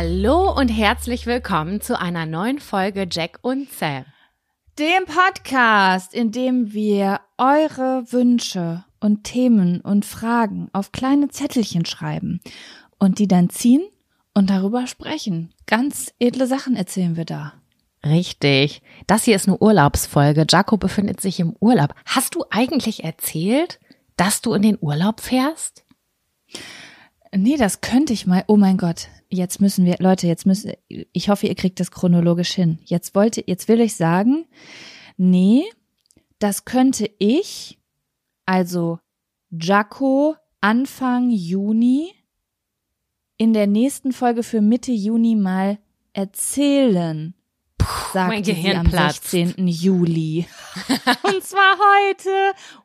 Hallo und herzlich willkommen zu einer neuen Folge Jack und Sam. Dem Podcast, in dem wir eure Wünsche und Themen und Fragen auf kleine Zettelchen schreiben und die dann ziehen und darüber sprechen. Ganz edle Sachen erzählen wir da. Richtig. Das hier ist eine Urlaubsfolge. Jaco befindet sich im Urlaub. Hast du eigentlich erzählt, dass du in den Urlaub fährst? Nee, das könnte ich mal. Oh mein Gott. Jetzt müssen wir, Leute, jetzt müssen, ich hoffe, ihr kriegt das chronologisch hin. Jetzt wollte, jetzt will ich sagen, nee, das könnte ich, also Jaco Anfang Juni in der nächsten Folge für Mitte Juni mal erzählen sagte mein sie Gehirn am platzt. 16. Juli. Und zwar heute.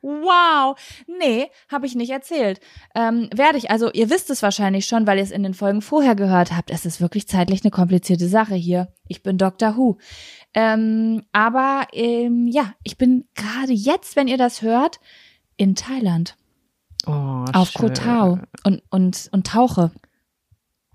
Wow. Nee, habe ich nicht erzählt. Ähm, werde ich, also ihr wisst es wahrscheinlich schon, weil ihr es in den Folgen vorher gehört habt. Es ist wirklich zeitlich eine komplizierte Sache hier. Ich bin Dr. Who. Ähm, aber ähm, ja, ich bin gerade jetzt, wenn ihr das hört, in Thailand. Oh, Auf Koh Tao und, und, und tauche,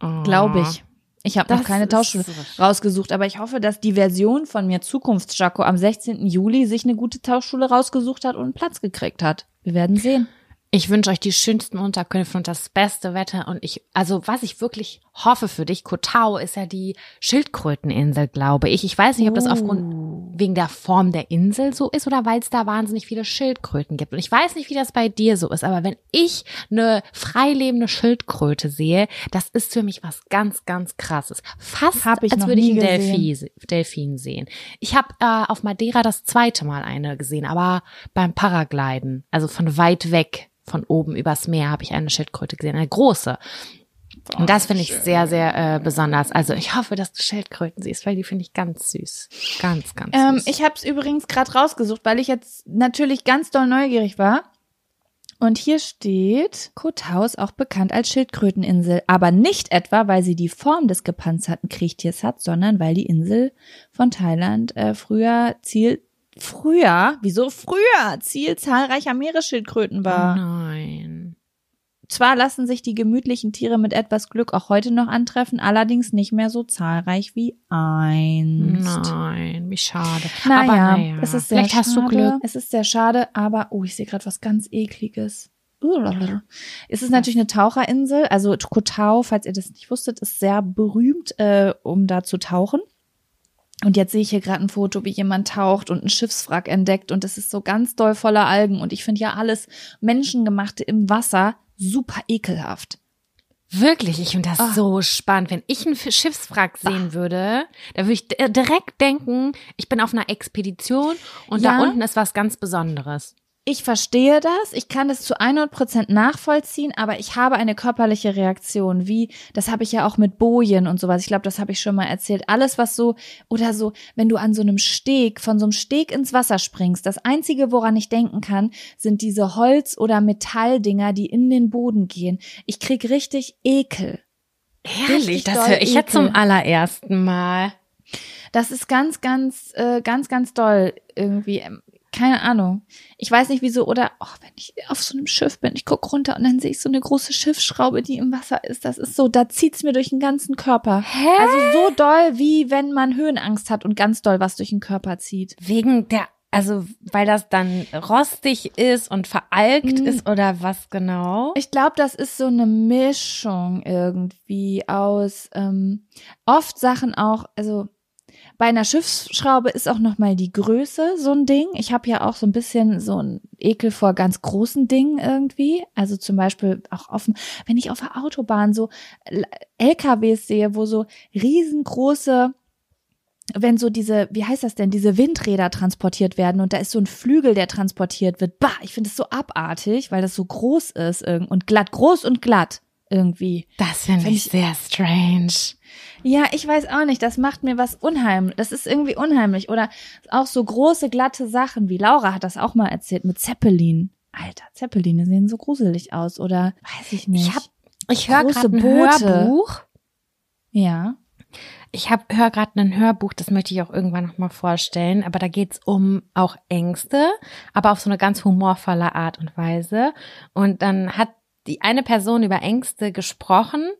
Oh. glaube ich. Ich habe noch keine Tauschschule rausgesucht, aber ich hoffe, dass die Version von mir Zukunftsjaco am 16. Juli sich eine gute Tauschschule rausgesucht hat und einen Platz gekriegt hat. Wir werden sehen. Ich wünsche euch die schönsten Unterkünfte und das beste Wetter. Und ich, also was ich wirklich hoffe für dich, Koh Tao ist ja die Schildkröteninsel, glaube ich. Ich weiß nicht, ob das aufgrund wegen der Form der Insel so ist oder weil es da wahnsinnig viele Schildkröten gibt. Und ich weiß nicht, wie das bei dir so ist, aber wenn ich eine freilebende Schildkröte sehe, das ist für mich was ganz, ganz krasses. Fast als würde ich einen. Delfin, Delfin sehen. Ich habe äh, auf Madeira das zweite Mal eine gesehen, aber beim Paragliden, also von weit weg, von oben übers Meer, habe ich eine Schildkröte gesehen, eine große. Und das finde ich sehr, sehr äh, besonders. Also ich hoffe, dass du Schildkröten siehst, weil die finde ich ganz süß. Ganz, ganz Ähm, süß. ich habe es übrigens gerade rausgesucht, weil ich jetzt natürlich ganz doll neugierig war. Und hier steht, ist auch bekannt als Schildkröteninsel, aber nicht etwa, weil sie die Form des gepanzerten Kriechtiers hat, sondern weil die Insel von Thailand äh, früher Ziel, früher, wieso früher Ziel zahlreicher Meeresschildkröten oh war. nein. Zwar lassen sich die gemütlichen Tiere mit etwas Glück auch heute noch antreffen, allerdings nicht mehr so zahlreich wie einst. Nein, wie schade. Naja, Aber naja, es ist sehr vielleicht schade. hast du Glück. Es ist sehr schade, aber oh, ich sehe gerade was ganz ekliges. Es ist natürlich eine Taucherinsel, also Koh Tao, falls ihr das nicht wusstet, ist sehr berühmt, äh, um da zu tauchen. Und jetzt sehe ich hier gerade ein Foto, wie jemand taucht und ein Schiffswrack entdeckt und es ist so ganz doll voller Algen und ich finde ja alles Menschengemachte im Wasser super ekelhaft. Wirklich, ich finde das Ah. so spannend. Wenn ich einen Schiffswrack sehen würde, da würde ich d- direkt denken, ich bin auf einer Expedition und da Ja. unten ist was ganz Besonderes. Ich verstehe das, ich kann das zu 100% nachvollziehen, aber ich habe eine körperliche Reaktion, wie, das habe ich ja auch mit Bojen und sowas, ich glaube, das habe ich schon mal erzählt, alles was so, oder so, wenn du an so einem Steg, von so einem Steg ins Wasser springst, das Einzige, woran ich denken kann, sind diese Holz- oder Metalldinger, die in den Boden gehen. Ich krieg richtig Ekel. Ehrlich, Richtig das höre ich jetzt zum allerersten Mal. Das ist ganz, ganz, äh, ganz, ganz doll irgendwie. Keine Ahnung. Ich weiß nicht wieso. Oder oh, wenn ich auf so einem Schiff bin, ich guck runter und dann sehe ich so eine große Schiffsschraube, die im Wasser ist. Das ist so, da zieht's mir durch den ganzen Körper. Hä? Also so doll, wie wenn man Höhenangst hat und ganz doll was durch den Körper zieht. Wegen der, also weil das dann rostig ist und veralkt Mm. ist oder was genau? Ich glaube, das ist so eine Mischung irgendwie aus ähm, oft Sachen auch, also bei einer Schiffsschraube ist auch noch mal die Größe so ein Ding. Ich habe ja auch so ein bisschen so ein Ekel vor ganz großen Dingen irgendwie. Also zum Beispiel auch dem- wenn ich auf der Autobahn so LKWs sehe, wo so riesengroße wenn so diese, wie heißt das denn, diese Windräder transportiert werden und da ist so ein Flügel, der transportiert wird. Bah, ich finde es so abartig, weil das so groß ist und glatt, groß und glatt irgendwie. Das finde Wenn ich ich- sehr strange. Ja, ich weiß auch nicht, das macht mir was unheimlich. Das ist irgendwie unheimlich. Oder auch so große, glatte Sachen, wie Laura hat das auch mal erzählt mit Zeppelin. Alter, Zeppeline sehen so gruselig aus. Oder weiß ich nicht. Ich hab, ich höre gerade ein Boote. Hörbuch. ja. Ich hab, höre gerade ein Hörbuch, das möchte ich auch irgendwann nochmal vorstellen, aber da geht's um auch Ängste, aber auf so eine ganz humorvolle Art und Weise. Und dann hat die eine Person über Ängste gesprochen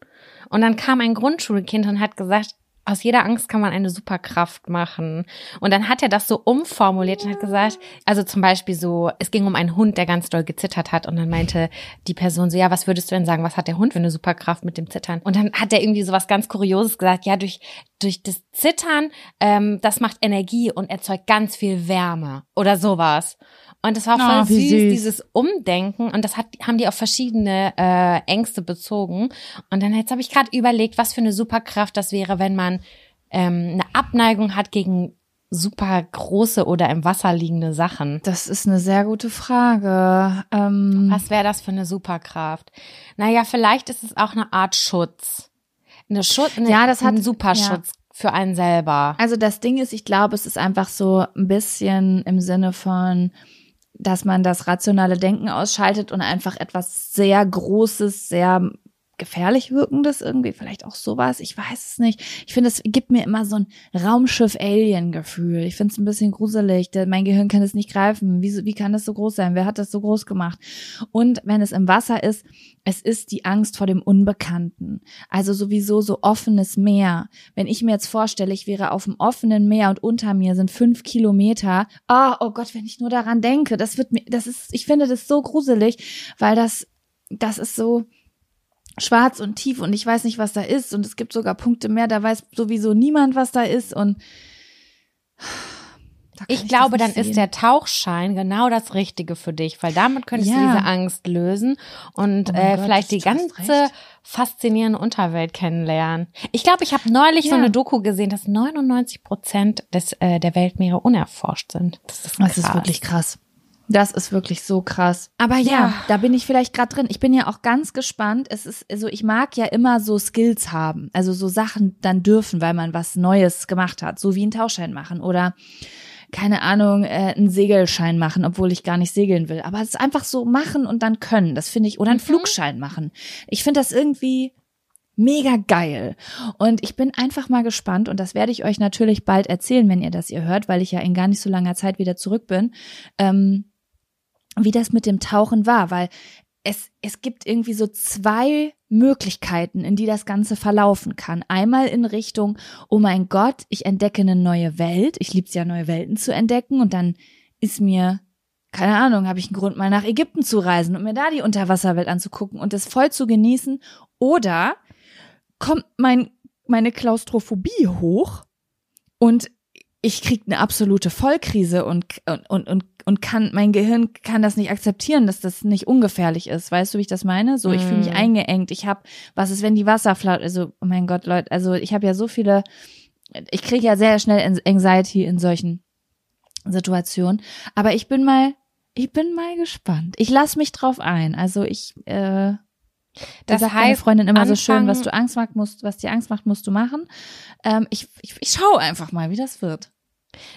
und dann kam ein Grundschulkind und hat gesagt, aus jeder Angst kann man eine Superkraft machen. Und dann hat er das so umformuliert und hat gesagt, also zum Beispiel so, es ging um einen Hund, der ganz doll gezittert hat. Und dann meinte die Person so, ja, was würdest du denn sagen, was hat der Hund für eine Superkraft mit dem Zittern? Und dann hat er irgendwie so was ganz Kurioses gesagt, ja, durch, durch das Zittern, ähm, das macht Energie und erzeugt ganz viel Wärme oder sowas. Und das war Oh, voll süß, süß. dieses Umdenken. Und das hat, haben die auf verschiedene äh, Ängste bezogen. Und dann jetzt habe ich gerade überlegt, was für eine Superkraft das wäre, wenn man ähm, eine Abneigung hat gegen super große oder im Wasser liegende Sachen. Das ist eine sehr gute Frage. Ähm, Was wäre das für eine Superkraft? Naja, vielleicht ist es auch eine Art Schutz. Eine Schutz, eine, Ja, das hat- ein Superschutz für einen selber. Also das Ding ist, ich glaube, es ist einfach so ein bisschen im Sinne von, dass man das rationale Denken ausschaltet und einfach etwas sehr Großes, sehr gefährlich wirkendes irgendwie, vielleicht auch sowas, ich weiß es nicht. Ich finde, es gibt mir immer so ein Raumschiff-Alien-Gefühl. Ich finde es ein bisschen gruselig. Mein Gehirn kann es nicht greifen. Wie, wie kann das so groß sein? Wer hat das so groß gemacht? Und wenn es im Wasser ist, es ist die Angst vor dem Unbekannten. Also sowieso so offenes Meer. Wenn ich mir jetzt vorstelle, ich wäre auf dem offenen Meer und unter mir sind fünf Kilometer. Oh, oh Gott, wenn ich nur daran denke, das wird mir, das ist, ich finde das so gruselig, weil das, das ist so schwarz und tief und ich weiß nicht, was da ist und es gibt sogar Punkte mehr, da weiß sowieso niemand, was da ist und Ich glaube, dann sehen. ist der Tauchschein genau das Richtige für dich, weil damit könntest du Ja. diese Angst lösen und Oh äh, Gott, vielleicht die du ganze faszinierende Unterwelt kennenlernen. Ich glaube, ich habe neulich so Ja. eine Doku gesehen, dass 99 Prozent des äh, der Weltmeere unerforscht sind. Das ist, krass. Das ist wirklich krass. Das ist wirklich so krass. Aber ja, Ja. da bin ich vielleicht gerade drin. Ich bin ja auch ganz gespannt. Es ist, also ich mag ja immer so Skills haben. Also so Sachen dann dürfen, weil man was Neues gemacht hat. So wie einen Tauschschein machen oder keine Ahnung, äh, einen Segelschein machen, obwohl ich gar nicht segeln will. Aber es ist einfach so machen und dann können. Das finde ich, oder einen Mhm. Flugschein machen. Ich finde das irgendwie mega geil. Und ich bin einfach mal gespannt und das werde ich euch natürlich bald erzählen, wenn ihr das ihr hört, weil ich ja in gar nicht so langer Zeit wieder zurück bin, ähm, wie das mit dem Tauchen war, weil es, es gibt irgendwie so zwei Möglichkeiten, in die das Ganze verlaufen kann. Einmal in Richtung, oh mein Gott, ich entdecke eine neue Welt. Ich lieb's ja, neue Welten zu entdecken und dann ist mir keine Ahnung, habe ich einen Grund, mal nach Ägypten zu reisen und mir da die Unterwasserwelt anzugucken und das voll zu genießen. Oder kommt mein, meine Klaustrophobie hoch und ich krieg eine absolute Vollkrise und, und, und, und, kann, mein Gehirn kann das nicht akzeptieren, dass das nicht ungefährlich ist. Weißt du, wie ich das meine? So, ich fühle mich Mm. eingeengt. Ich habe, was ist, wenn die Wasserflasche, also, oh mein Gott, Leute, also ich habe ja so viele, ich kriege ja sehr schnell Anxiety in solchen Situationen. Aber ich bin mal, ich bin mal gespannt. Ich lass mich drauf ein. Also ich, äh, Das sagt meine heißt, Freundin immer so schön, Anfang- was du Angst macht, musst, was dir Angst macht, musst du machen. Ähm, ich, ich, ich schaue einfach mal, wie das wird.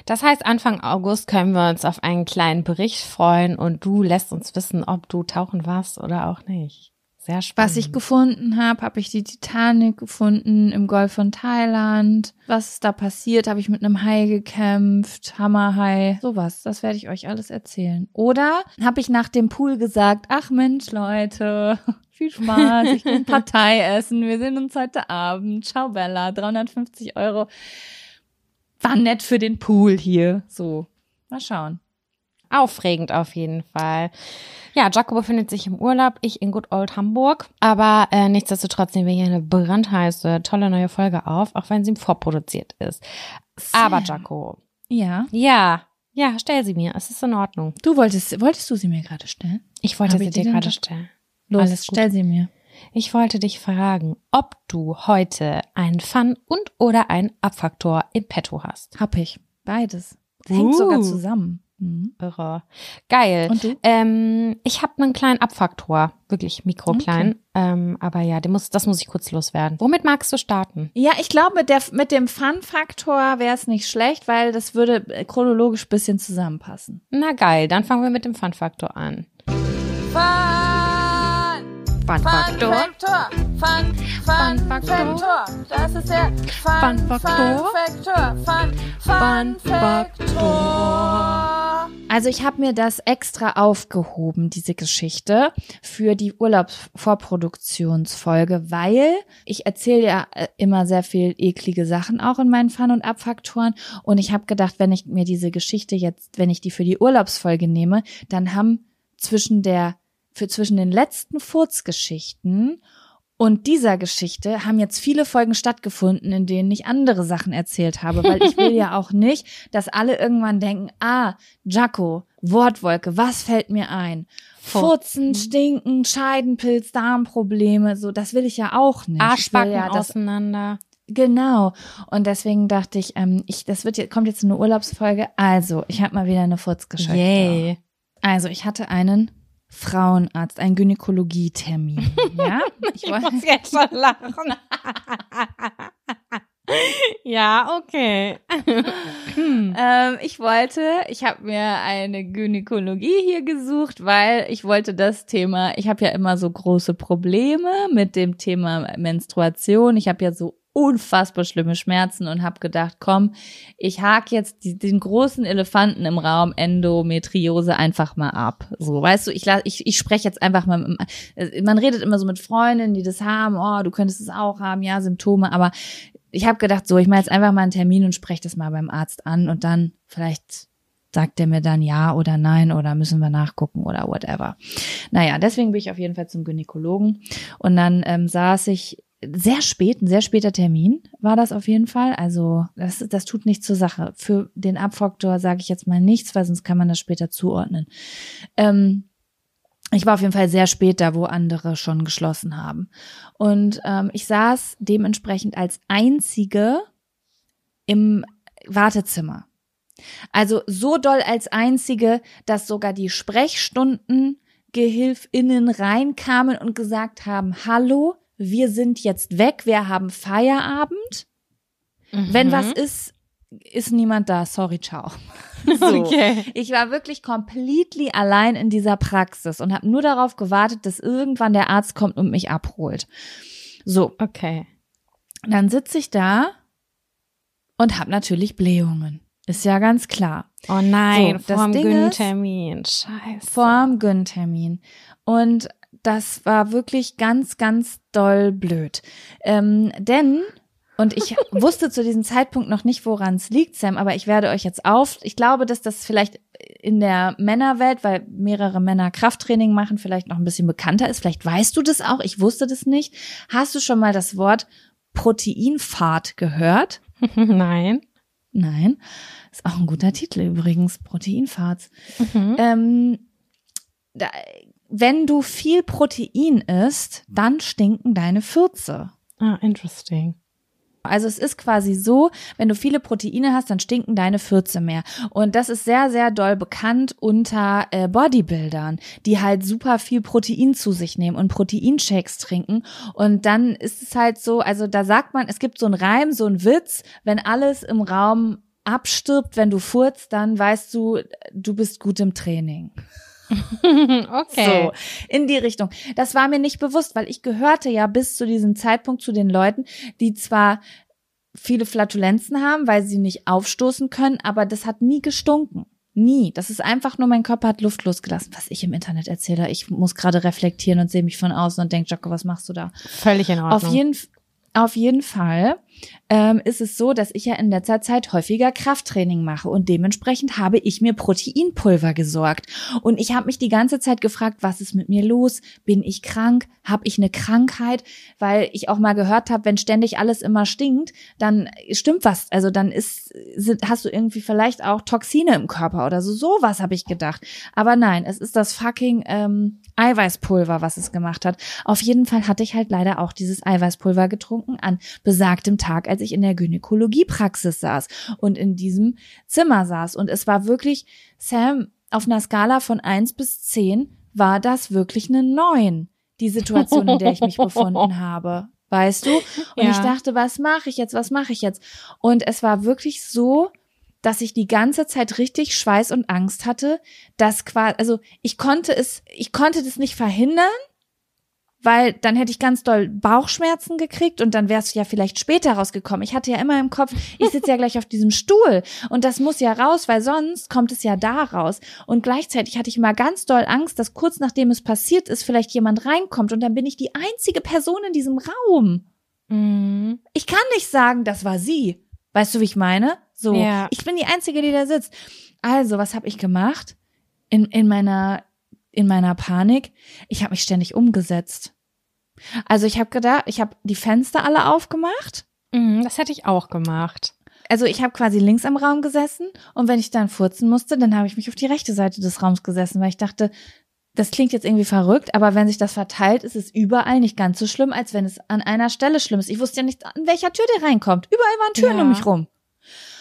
Das heißt, Anfang August können wir uns auf einen kleinen Bericht freuen und du lässt uns wissen, ob du tauchen warst oder auch nicht. Sehr spannend. Was ich gefunden habe, habe ich die Titanic gefunden im Golf von Thailand. Was ist da passiert? Habe ich mit einem Hai gekämpft, Hammerhai, sowas. Das werde ich euch alles erzählen. Oder habe ich nach dem Pool gesagt, ach Mensch, Leute, viel Spaß, ich gehe Partei essen, wir sehen uns heute Abend. Ciao Bella, 350 Euro. War nett für den Pool hier. So, mal schauen. Aufregend auf jeden Fall. Ja, Jaco befindet sich im Urlaub, ich in Good Old Hamburg. Aber äh, nichtsdestotrotz nehmen wir hier eine brandheiße, tolle neue Folge auf, auch wenn sie vorproduziert ist. Aber Jaco, Ja. ja, ja, stell sie mir. Es ist in Ordnung. Du wolltest, wolltest du sie mir gerade stellen? Ich wollte Hab sie ich dir gerade stellen. Los, Alles gut. stell sie mir. Ich wollte dich fragen, ob du heute einen Fun- und oder einen Abfaktor im Petto hast. Hab ich. Beides. Hängt Uh. sogar zusammen. Mhm. Irre. Geil. Und du? Ähm, ich habe einen kleinen Abfaktor, wirklich mikroklein. Ähm, aber ja, den muss, das muss ich kurz loswerden. Womit magst du starten? Ja, ich glaube, mit, der, mit dem Fun-Faktor wäre es nicht schlecht, weil das würde äh, chronologisch bisschen zusammenpassen. Na geil, dann fangen wir mit dem Fun-Faktor an. Fun Fun-Faktor. Faktor. Fun, Fun Fun. Das ist der Fun, Fun Faktor. Fun Faktor. Fun, Fun Fun Faktor. Also ich habe mir das extra aufgehoben, diese Geschichte, für die Urlaubsvorproduktionsfolge, weil ich erzähle ja äh, immer sehr viel eklige Sachen auch in meinen Fun- und Abfaktoren. Und ich habe gedacht, wenn ich mir diese Geschichte jetzt, wenn ich die für die Urlaubsfolge nehme, dann haben zwischen der, für zwischen den letzten Furzgeschichten und dieser Geschichte haben jetzt viele Folgen stattgefunden, in denen ich andere Sachen erzählt habe, weil ich will ja auch nicht, dass alle irgendwann denken, ah, Jaco, Wortwolke, was fällt mir ein? Furzen, Stinken, Scheidenpilz, Darmprobleme, so, das will ich ja auch nicht. Arschbacken ja, das, auseinander. Genau. Und deswegen dachte ich, ähm, ich, das wird jetzt, kommt jetzt eine Urlaubsfolge. Also, ich habe mal wieder eine Furzgeschichte. Yay. Also, ich hatte einen Frauenarzt, einen Gynäkologietermin. ja, ich wollte, muss jetzt schon lachen. ja, okay. ähm, ich wollte, ich habe mir eine Gynäkologie hier gesucht, weil ich wollte das Thema, ich habe ja immer so große Probleme mit dem Thema Menstruation. Ich habe ja so unfassbar schlimme Schmerzen und habe gedacht, komm, ich hake jetzt die, den großen Elefanten im Raum Endometriose einfach mal ab. So, weißt du, ich ich, ich spreche jetzt einfach mal. mit- äh, Man redet immer so mit Freundinnen, die das haben. Oh, du könntest es auch haben, ja, Symptome. Aber ich habe gedacht, so, ich mache jetzt einfach mal einen Termin und spreche das mal beim Arzt an und dann vielleicht sagt der mir dann ja oder nein oder müssen wir nachgucken oder whatever. Naja, deswegen bin ich auf jeden Fall zum Gynäkologen und dann ähm, saß ich sehr spät, ein sehr später Termin war das auf jeden Fall. Also das, das tut nichts zur Sache. Für den Abfaktor sage ich jetzt mal nichts, weil sonst kann man das später zuordnen. Ähm, ich war auf jeden Fall sehr spät da, wo andere schon geschlossen haben. Und ähm, ich saß dementsprechend als einzige im Wartezimmer. Also so doll als einzige, dass sogar die Sprechstunden-GehilfInnen reinkamen und gesagt haben, hallo, wir sind jetzt weg, wir haben Feierabend. Wenn Mhm. was ist, ist niemand da. Sorry, ciao. So. Okay. Ich war wirklich completely allein in dieser Praxis und habe nur darauf gewartet, dass irgendwann der Arzt kommt und mich abholt. So, Okay. dann sitze ich da und habe natürlich Blähungen. Ist ja ganz klar. Oh nein, So, vorm Gyn-Termin. Scheiße. Vorm Gyn-Termin. Und das war wirklich ganz, ganz doll blöd. Ähm, denn, und ich wusste zu diesem Zeitpunkt noch nicht, woran es liegt, Sam, aber ich werde euch jetzt auf, ich glaube, dass das vielleicht in der Männerwelt, weil mehrere Männer Krafttraining machen, vielleicht noch ein bisschen bekannter ist. Vielleicht weißt du das auch, ich wusste das nicht. Hast du schon mal das Wort Proteinfahrt gehört? Nein. Nein, ist auch ein guter Titel übrigens, Proteinfarts. Mhm. Ähm, da, wenn du viel Protein isst, dann stinken deine Fürze. Ah, interesting. Also es ist quasi so, wenn du viele Proteine hast, dann stinken deine Fürze mehr. Und das ist sehr, sehr doll bekannt unter äh, Bodybuildern, die halt super viel Protein zu sich nehmen und Proteinshakes trinken. Und dann ist es halt so, also da sagt man, es gibt so einen Reim, so einen Witz, wenn alles im Raum abstirbt, wenn du furzt, dann weißt du, du bist gut im Training. okay. So, in die Richtung. Das war mir nicht bewusst, weil ich gehörte ja bis zu diesem Zeitpunkt zu den Leuten, die zwar viele Flatulenzen haben, weil sie nicht aufstoßen können, aber das hat nie gestunken. Nie. Das ist einfach nur, mein Körper hat Luft losgelassen, was ich im Internet erzähle. Ich muss gerade reflektieren und sehe mich von außen und denke, Jocko, was machst du da? Völlig in Ordnung. Auf jeden, auf jeden Fall ähm, ist es so, dass ich ja in letzter Zeit häufiger Krafttraining mache und dementsprechend habe ich mir Proteinpulver gesorgt. Und ich habe mich die ganze Zeit gefragt, was ist mit mir los? Bin ich krank? Habe ich eine Krankheit? Weil ich auch mal gehört habe, wenn ständig alles immer stinkt, dann stimmt was. Also dann ist, sind, hast du irgendwie vielleicht auch Toxine im Körper oder so. Sowas habe ich gedacht. Aber nein, es ist das fucking ähm, Eiweißpulver, was es gemacht hat. Auf jeden Fall hatte ich halt leider auch dieses Eiweißpulver getrunken an besagtem Tag, als ich in der Gynäkologiepraxis saß und in diesem Zimmer saß. Und es war wirklich, Sam, auf einer Skala von eins bis zehn war das wirklich eine neun, die Situation, in der ich mich befunden habe. Weißt du? Und Ja. ich dachte, was mache ich jetzt? Was mache ich jetzt? Und es war wirklich so, dass ich die ganze Zeit richtig Schweiß und Angst hatte, dass quasi, also ich konnte es, ich konnte das nicht verhindern, weil dann hätte ich ganz doll Bauchschmerzen gekriegt und dann wär's ja vielleicht später rausgekommen. Ich hatte ja immer im Kopf, ich sitze ja gleich auf diesem Stuhl und das muss ja raus, weil sonst kommt es ja da raus. Und gleichzeitig hatte ich immer ganz doll Angst, dass kurz nachdem es passiert ist, vielleicht jemand reinkommt und dann bin ich die einzige Person in diesem Raum. Mhm. Ich kann nicht sagen, das war sie. Weißt du, wie ich meine? So, Ja. ich bin die einzige, die da sitzt. Also, was habe ich gemacht? In in meiner in meiner Panik, ich habe mich ständig umgesetzt. Also, ich habe gedacht, ich habe die Fenster alle aufgemacht. Mhm, das hätte ich auch gemacht. Also, ich habe quasi links am Raum gesessen und wenn ich dann furzen musste, dann habe ich mich auf die rechte Seite des Raums gesessen, weil ich dachte, das klingt jetzt irgendwie verrückt, aber wenn sich das verteilt, ist es überall nicht ganz so schlimm, als wenn es an einer Stelle schlimm ist. Ich wusste ja nicht, an welcher Tür der reinkommt. Überall waren Türen Ja. um mich rum.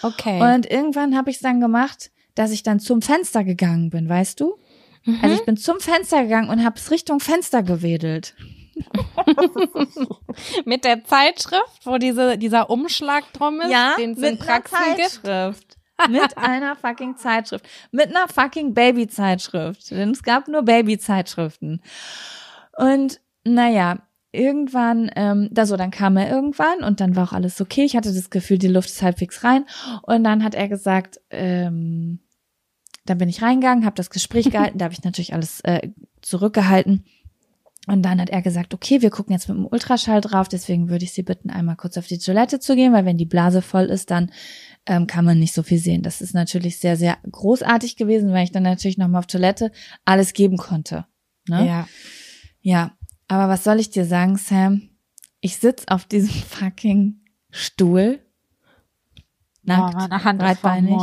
Okay. Und irgendwann habe ich es dann gemacht, dass ich dann zum Fenster gegangen bin, weißt du? Mhm. Also ich bin zum Fenster gegangen und habe es Richtung Fenster gewedelt. Mit der Zeitschrift, wo diese, dieser Umschlag drum ist, den es in mit einer Praxen gibt. Zeitschrift. mit einer fucking Zeitschrift. Mit einer fucking Babyzeitschrift. Denn es gab nur Babyzeitschriften. Und naja, irgendwann, ähm, da so, dann kam er irgendwann und dann war auch alles okay. Ich hatte das Gefühl, die Luft ist halbwegs rein. Und dann hat er gesagt, ähm, dann bin ich reingegangen, habe das Gespräch gehalten, da habe ich natürlich alles äh, zurückgehalten. Und dann hat er gesagt, okay, wir gucken jetzt mit dem Ultraschall drauf, deswegen würde ich Sie bitten, einmal kurz auf die Toilette zu gehen, weil wenn die Blase voll ist, dann ähm, kann man nicht so viel sehen. Das ist natürlich sehr, sehr großartig gewesen, weil ich dann natürlich nochmal auf Toilette alles geben konnte. Ne? Ja. Ja, aber was soll ich dir sagen, Sam? Ich sitz auf diesem fucking Stuhl. Nackt, oh, meine Hand breitbeinig.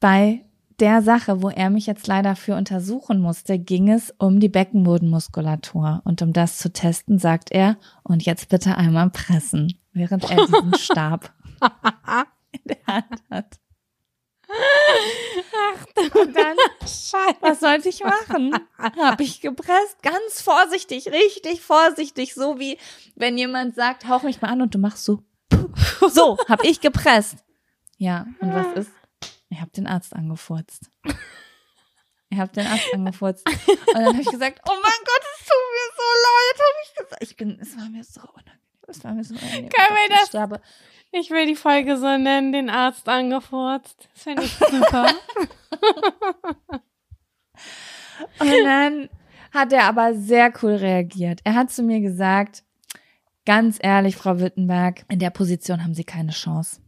Bei der Sache, wo er mich jetzt leider für untersuchen musste, ging es um die Beckenbodenmuskulatur. Und um das zu testen, sagt er, und jetzt bitte einmal pressen, während er diesen Stab in der Hand hat. Und dann, Scheiße. was sollte ich machen? Hab ich gepresst, ganz vorsichtig, richtig vorsichtig, so wie wenn jemand sagt, hauch mich mal an und du machst so. So, hab ich gepresst. Ja, und was ist? Ich habe den Arzt angefurzt. Ich habe den Arzt angefurzt. Und dann habe ich gesagt, oh mein Gott, es tut mir so leid, habe ich gesagt. Ich bin, es war mir so unangenehm. Es war mir so unangenehm. Können wir das- sterbe. Ich will die Folge so nennen, den Arzt angefurzt. Das finde ich super. Und dann hat er aber sehr cool reagiert. Er hat zu mir gesagt, ganz ehrlich, Frau Wittenberg, in der Position haben Sie keine Chance.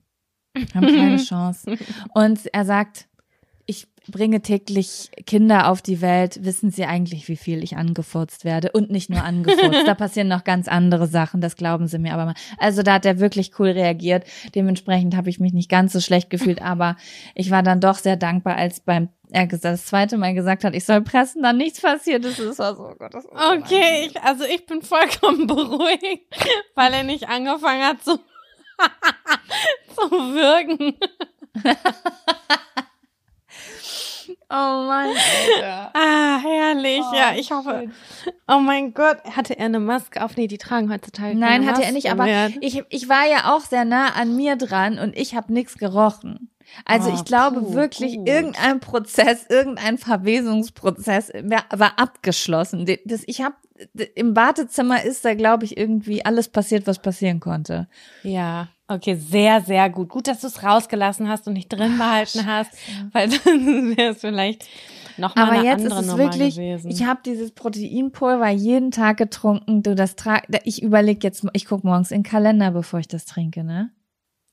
Haben keine Chance. Und er sagt, ich bringe täglich Kinder auf die Welt, wissen sie eigentlich, wie viel ich angefurzt werde. Und nicht nur angefurzt. da passieren noch ganz andere Sachen, das glauben sie mir aber mal. Also da hat er wirklich cool reagiert. Dementsprechend habe ich mich nicht ganz so schlecht gefühlt, aber ich war dann doch sehr dankbar, als beim er das zweite Mal gesagt hat, ich soll pressen, dann nichts passiert ist. War so, oh Gott, das Okay, ich, also ich bin vollkommen beruhigt, weil er nicht angefangen hat zu, zu würgen. Oh Mann, Alter. Ah, herrlich. Oh, ja, ich hoffe. Oh mein Gott, hatte er eine Maske auf? Nee, die tragen heutzutage Nein, hatte er nicht, aber mehr. ich, ich war ja auch sehr nah an mir dran und ich habe nichts gerochen. Also Oh, ich glaube puh, wirklich, gut. irgendein Prozess, irgendein Verwesungsprozess war, war abgeschlossen. Das, ich habe im Badezimmer ist da, glaube ich, irgendwie alles passiert, was passieren konnte. Ja, okay, sehr, sehr gut. Gut, dass du es rausgelassen hast und nicht drin behalten hast, weil dann wäre es vielleicht noch mal Aber eine jetzt ist andere es Nummer wirklich, gewesen. ich habe dieses Proteinpulver jeden Tag getrunken. Du das tra ich überlege jetzt, ich guck morgens in den Kalender, bevor ich das trinke, ne?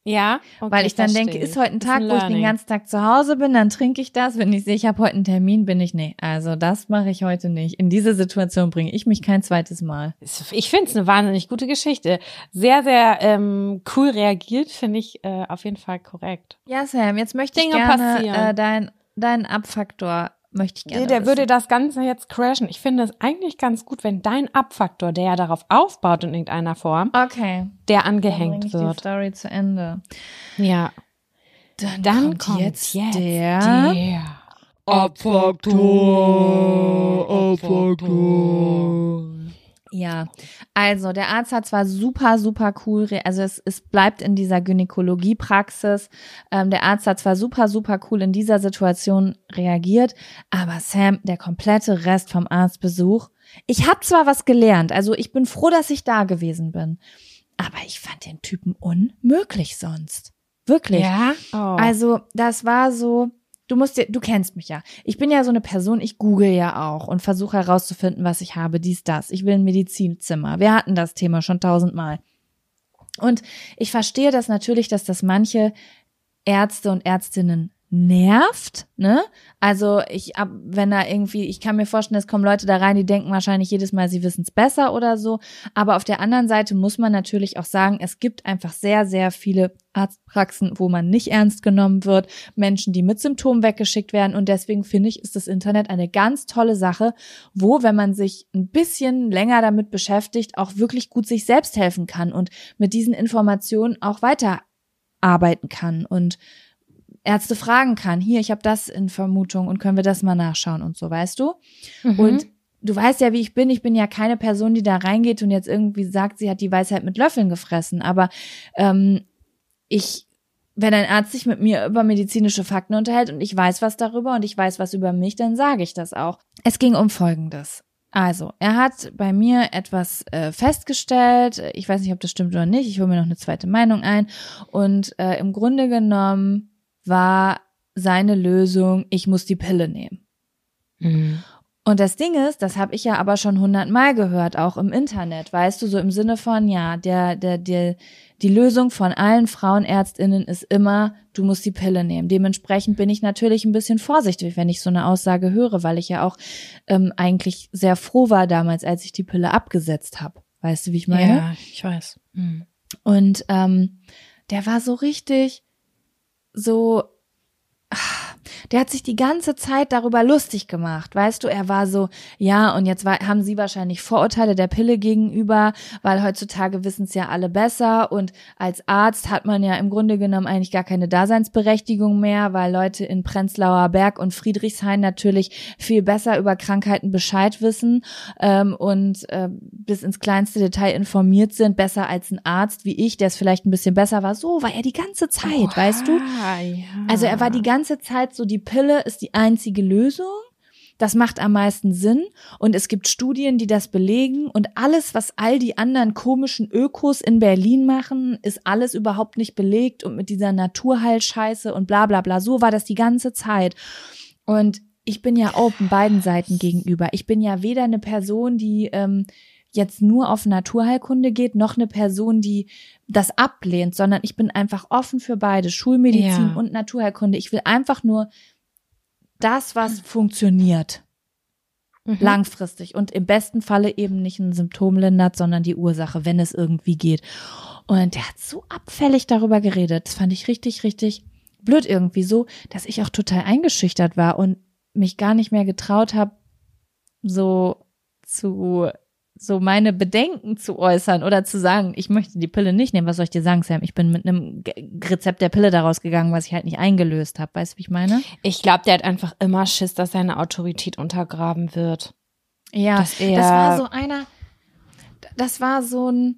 Ja, okay, Weil ich dann verstehe denke, ist heute ein Tag, wo ich den ganzen Tag zu Hause bin, dann trinke ich das. Wenn ich sehe, ich habe heute einen Termin, bin ich, nee, also das mache ich heute nicht. In diese Situation bringe ich mich kein zweites Mal. Ich finde es eine wahnsinnig gute Geschichte. Sehr, sehr ähm, cool reagiert, finde ich äh, auf jeden Fall korrekt. Ja, Sam, jetzt möchte Dinge ich gerne passieren. äh, dein, deinen Abfaktor möchte ich gerne der wissen. würde das Ganze jetzt crashen. Ich finde es eigentlich ganz gut, wenn dein Abfaktor, der ja darauf aufbaut in irgendeiner Form, Okay, der dann bringe angehängt die wird. Story zu Ende. Ja. Dann, Dann kommt, kommt jetzt, jetzt der, der Abfaktor, Abfaktor. Ja, also der Arzt hat zwar super, super cool, also es, es bleibt in dieser Gynäkologiepraxis. Ähm, der Arzt hat zwar super, super cool in dieser Situation reagiert, aber Sam, der komplette Rest vom Arztbesuch, ich habe zwar was gelernt, also ich bin froh, dass ich da gewesen bin, aber ich fand den Typen unmöglich sonst. Wirklich. Ja. Oh. Also, das war so, du musst dir, du kennst mich ja. Ich bin ja so eine Person, ich google ja auch und versuche herauszufinden, was ich habe, dies, das. Ich will ein Medizinzimmer. Wir hatten das Thema schon tausendmal. Und ich verstehe das natürlich, dass das manche Ärzte und Ärztinnen nervt, ne? Also ich ab, wenn da irgendwie, ich kann mir vorstellen, es kommen Leute da rein, die denken wahrscheinlich jedes Mal, sie wissen es besser oder so. Aber auf der anderen Seite muss man natürlich auch sagen, es gibt einfach sehr, sehr viele Arztpraxen, wo man nicht ernst genommen wird, Menschen, die mit Symptomen weggeschickt werden. Und deswegen finde ich, ist das Internet eine ganz tolle Sache, wo, wenn man sich ein bisschen länger damit beschäftigt, auch wirklich gut sich selbst helfen kann und mit diesen Informationen auch weiterarbeiten kann und Ärzte fragen kann, hier, ich habe das in Vermutung und können wir das mal nachschauen und so, weißt du? Mhm. Und du weißt ja, wie ich bin. Ich bin ja keine Person, die da reingeht und jetzt irgendwie sagt, sie hat die Weisheit mit Löffeln gefressen. Aber ähm, ich, wenn ein Arzt sich mit mir über medizinische Fakten unterhält und ich weiß was darüber und ich weiß was über mich, dann sage ich das auch. Es ging um Folgendes. Also, er hat bei mir etwas äh, festgestellt. Ich weiß nicht, ob das stimmt oder nicht. Ich hole mir noch eine zweite Meinung ein. Und äh, im Grunde genommen war seine Lösung, ich muss die Pille nehmen. Mhm. Und das Ding ist, das habe ich ja aber schon hundertmal gehört, auch im Internet, weißt du, so im Sinne von, ja, der, der, der, die Lösung von allen Frauenärztinnen ist immer, du musst die Pille nehmen. Dementsprechend bin ich natürlich ein bisschen vorsichtig, wenn ich so eine Aussage höre, weil ich ja auch ähm, eigentlich sehr froh war damals, als ich die Pille abgesetzt habe. Weißt du, wie ich meine? Ja, ich weiß. Mhm. Und ähm, der war so richtig so. Der hat sich die ganze Zeit darüber lustig gemacht, weißt du, er war so, ja, und jetzt war, haben sie wahrscheinlich Vorurteile der Pille gegenüber, weil heutzutage wissen es ja alle besser und als Arzt hat man ja im Grunde genommen eigentlich gar keine Daseinsberechtigung mehr, weil Leute in Prenzlauer Berg und Friedrichshain natürlich viel besser über Krankheiten Bescheid wissen ähm, und äh, bis ins kleinste Detail informiert sind, besser als ein Arzt wie ich, der es vielleicht ein bisschen besser war. So war er die ganze Zeit, weißt du? Ja. Also er war die ganze Zeit so, die Pille ist die einzige Lösung. Das macht am meisten Sinn. Und es gibt Studien, die das belegen. Und alles, was all die anderen komischen Ökos in Berlin machen, ist alles überhaupt nicht belegt. Und mit dieser Naturheilscheiße und bla bla bla. So war das die ganze Zeit. Und ich bin ja open beiden Seiten gegenüber. Ich bin ja weder eine Person, die ähm, jetzt nur auf Naturheilkunde geht, noch eine Person, die das ablehnt, sondern ich bin einfach offen für beide, Schulmedizin Ja. und Naturheilkunde. Ich will einfach nur das, was funktioniert. Mhm. Langfristig und im besten Falle eben nicht ein Symptom lindert, sondern die Ursache, wenn es irgendwie geht. Und der hat so abfällig darüber geredet. Das fand ich richtig, richtig blöd irgendwie so, dass ich auch total eingeschüchtert war und mich gar nicht mehr getraut habe, so zu so meine Bedenken zu äußern oder zu sagen, ich möchte die Pille nicht nehmen. Was soll ich dir sagen, Sam? Ich bin mit einem Rezept der Pille daraus gegangen, was ich halt nicht eingelöst habe. Weißt du, wie ich meine? Ich glaube, der hat einfach immer Schiss, dass seine Autorität untergraben wird. Ja, das war so einer, das war so ein,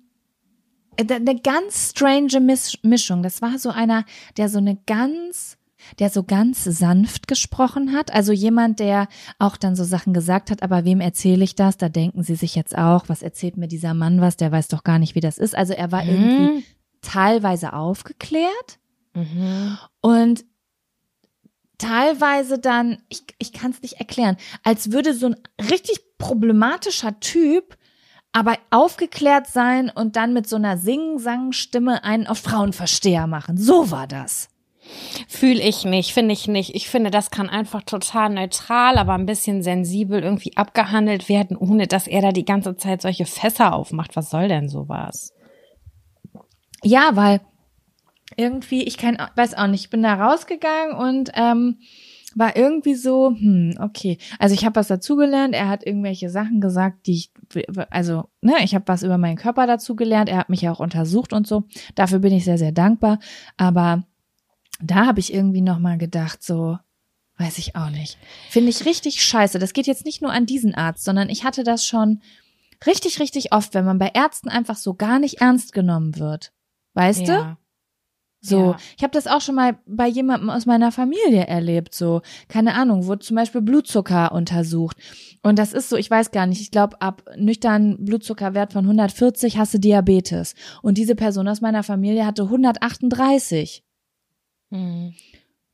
eine ganz strange Misch- Mischung. Das war so einer, der so eine ganz, der so ganz sanft gesprochen hat. Also jemand, der auch dann so Sachen gesagt hat, aber wem erzähle ich das? Da denken sie sich jetzt auch, was erzählt mir dieser Mann was? Der weiß doch gar nicht, wie das ist. Also er war irgendwie teilweise aufgeklärt Mhm. und teilweise dann, ich, ich kann es nicht erklären, als würde so ein richtig problematischer Typ aber aufgeklärt sein und dann mit so einer Sing-Sang-Stimme einen auf Frauenversteher machen. So war das. Fühl ich nicht, finde ich nicht. Ich finde, das kann einfach total neutral, aber ein bisschen sensibel irgendwie abgehandelt werden, ohne dass er da die ganze Zeit solche Fässer aufmacht. Was soll denn sowas? Ja, weil irgendwie, ich kann, weiß auch nicht, ich bin da rausgegangen und ähm, war irgendwie so, hm, okay. Also ich habe was dazugelernt, er hat irgendwelche Sachen gesagt, die ich, also, ne, ich habe was über meinen Körper dazugelernt, er hat mich ja auch untersucht und so. Dafür bin ich sehr, sehr dankbar. Aber da habe ich irgendwie nochmal gedacht, so, weiß ich auch nicht. Finde ich richtig scheiße. Das geht jetzt nicht nur an diesen Arzt, sondern ich hatte das schon richtig, richtig oft, wenn man bei Ärzten einfach so gar nicht ernst genommen wird. Weißt du? Ja. So, Ja. ich habe das auch schon mal bei jemandem aus meiner Familie erlebt. So, keine Ahnung, wurde zum Beispiel Blutzucker untersucht. Und das ist so, ich weiß gar nicht, ich glaube, ab nüchtern Blutzuckerwert von 140 hast du Diabetes. Und diese Person aus meiner Familie hatte 138 Mhm.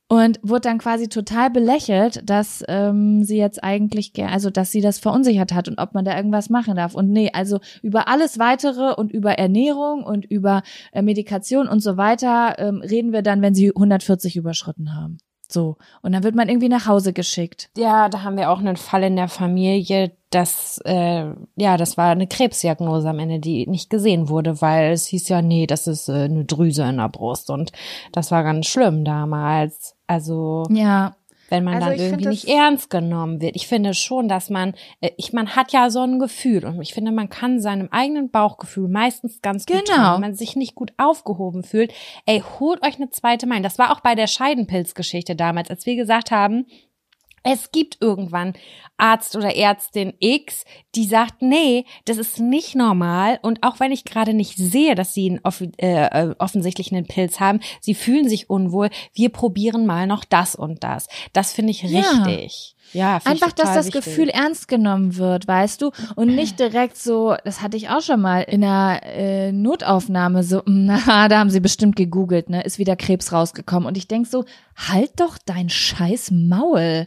und wurde dann quasi total belächelt, dass ähm, sie jetzt eigentlich, ge- also dass sie das verunsichert hat und ob man da irgendwas machen darf. Und nee, also über alles weitere und über Ernährung und über äh, Medikation und so weiter ähm, reden wir dann, wenn sie 140 überschritten haben. So. Und dann wird man irgendwie nach Hause geschickt. Ja, da haben wir auch einen Fall in der Familie, das, äh, ja, das war eine Krebsdiagnose am Ende, die nicht gesehen wurde, weil es hieß ja, nee, das ist äh, eine Drüse in der Brust und das war ganz schlimm damals. Also, Ja. Wenn man Also dann irgendwie nicht ernst genommen wird. Ich finde schon, dass man, äh, ich, man hat ja so ein Gefühl und ich finde, man kann seinem eigenen Bauchgefühl meistens ganz gut Genau. trauen, wenn man sich nicht gut aufgehoben fühlt. Ey, holt euch eine zweite Meinung. Das war auch bei der Scheidenpilzgeschichte damals, als wir gesagt haben, es gibt irgendwann Arzt oder Ärztin X, die sagt, nee, das ist nicht normal. Und auch wenn ich gerade nicht sehe, dass sie einen offi äh, äh, offensichtlich einen Pilz haben, sie fühlen sich unwohl. Wir probieren mal noch das und das. Das finde ich richtig. Ja, ich Einfach, dass das wichtig. Gefühl ernst genommen wird, weißt du? Und nicht direkt so, das hatte ich auch schon mal in einer äh, Notaufnahme, so, na, da haben sie bestimmt gegoogelt, ne? Ist wieder Krebs rausgekommen. Und ich denk so, halt doch dein scheiß Maul.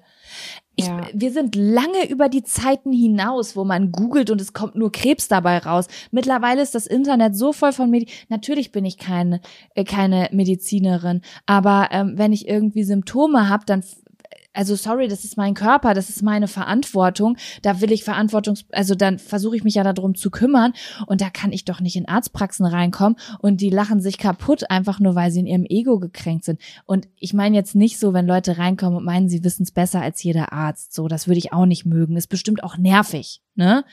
Ich, Ja. Wir sind lange über die Zeiten hinaus, wo man googelt und es kommt nur Krebs dabei raus. Mittlerweile ist das Internet so voll von Medi Natürlich bin ich keine, äh, keine Medizinerin, aber ähm, wenn ich irgendwie Symptome habe, dann also sorry, das ist mein Körper, das ist meine Verantwortung. Da will ich Verantwortungs, also dann versuche ich mich ja darum zu kümmern und da kann ich doch nicht in Arztpraxen reinkommen und die lachen sich kaputt, einfach nur weil sie in ihrem Ego gekränkt sind. Und ich meine jetzt nicht so, wenn Leute reinkommen und meinen, sie wissen es besser als jeder Arzt. So, das würde ich auch nicht mögen. Ist bestimmt auch nervig, ne?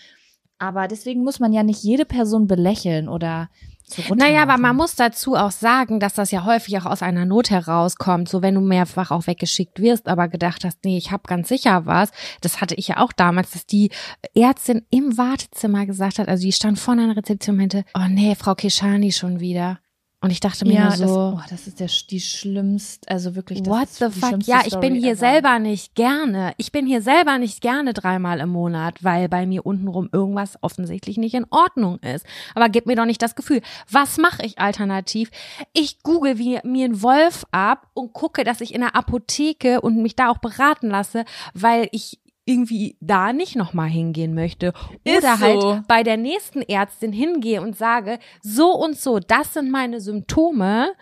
Aber deswegen muss man ja nicht jede Person belächeln oder so Naja, aber man muss dazu auch sagen, dass das ja häufig auch aus einer Not herauskommt. So wenn du mehrfach auch weggeschickt wirst, aber gedacht hast, nee, ich habe ganz sicher was. Das hatte ich ja auch damals, dass die Ärztin im Wartezimmer gesagt hat, also die stand vorne an der Rezeption und meinte, oh nee, Frau Keshani schon wieder. Und ich dachte mir ja, nur das, so, oh, das ist der, die schlimmste, also wirklich, das What ist the die fuck? Ja, ich Story bin hier ever. selber nicht gerne. Ich bin hier selber nicht gerne dreimal im Monat, weil bei mir untenrum irgendwas offensichtlich nicht in Ordnung ist. Aber gib mir doch nicht das Gefühl. Was mache ich alternativ? Ich google wie, mir einen Wolf ab und gucke, dass ich in der Apotheke und mich da auch beraten lasse, weil ich irgendwie da nicht nochmal hingehen möchte. Oder halt so. bei der nächsten Ärztin hingehe und sage, so und so, das sind meine Symptome.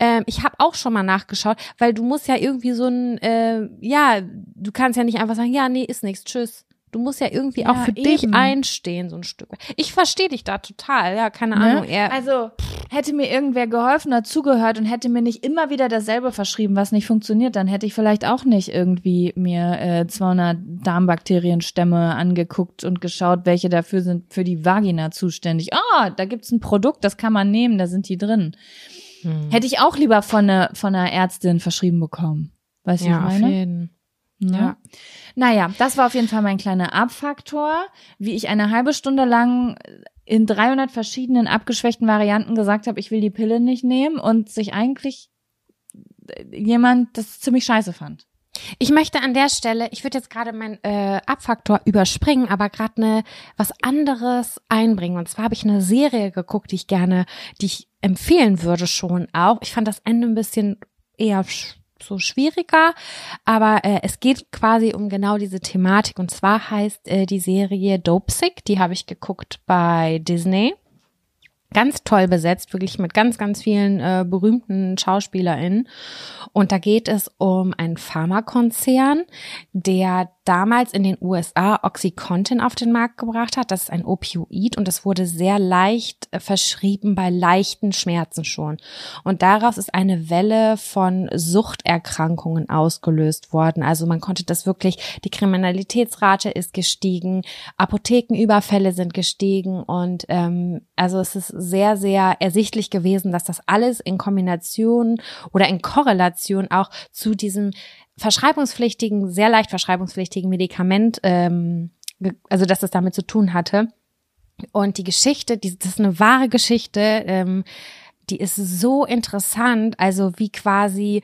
Ähm, ich habe auch schon mal nachgeschaut, weil du musst ja irgendwie so ein, äh, ja, du kannst ja nicht einfach sagen, ja, nee, ist nichts, tschüss. Du musst ja irgendwie auch Ja, für dich eben. einstehen, so ein Stück. Ich verstehe dich da total, ja, keine Ne? Ahnung. Also hätte mir irgendwer geholfen, dazugehört und hätte mir nicht immer wieder dasselbe verschrieben, was nicht funktioniert, dann hätte ich vielleicht auch nicht irgendwie mir äh, 200 Darmbakterienstämme angeguckt und geschaut, welche dafür sind für die Vagina zuständig. Ah, da gibt's ein Produkt, das kann man nehmen, da sind die drin. Hm. Hätte ich auch lieber von, ne, von einer Ärztin verschrieben bekommen. Weißt du, ja, was auf ich meine? jeden. Ja. Ja. Naja, das war auf jeden Fall mein kleiner Abfaktor, wie ich eine halbe Stunde lang in 300 verschiedenen abgeschwächten Varianten gesagt habe, ich will die Pille nicht nehmen und sich eigentlich jemand das ziemlich scheiße fand. Ich möchte an der Stelle, ich würde jetzt gerade meinen äh, Abfaktor überspringen, aber gerade ne was anderes einbringen. Und zwar habe ich eine Serie geguckt, die ich gerne, die ich empfehlen würde schon auch. Ich fand das Ende ein bisschen eher sch so schwieriger, aber äh, es geht quasi um genau diese Thematik. Und zwar heißt äh, die Serie Dope Sick, die habe ich geguckt bei Disney. Ganz toll besetzt, wirklich mit ganz, ganz vielen äh, berühmten SchauspielerInnen. Und da geht es um einen Pharmakonzern, der damals in den USA Oxycontin auf den Markt gebracht hat. Das ist ein Opioid und es wurde sehr leicht äh, verschrieben bei leichten Schmerzen schon. Und daraus ist eine Welle von Suchterkrankungen ausgelöst worden. Also man konnte das wirklich, die Kriminalitätsrate ist gestiegen, Apothekenüberfälle sind gestiegen und ähm, also es ist sehr, sehr ersichtlich gewesen, dass das alles in Kombination oder in Korrelation auch zu diesem verschreibungspflichtigen, sehr leicht verschreibungspflichtigen Medikament, ähm, also dass es damit zu tun hatte. Und die Geschichte, die, das ist eine wahre Geschichte, ähm, die ist so interessant, also wie quasi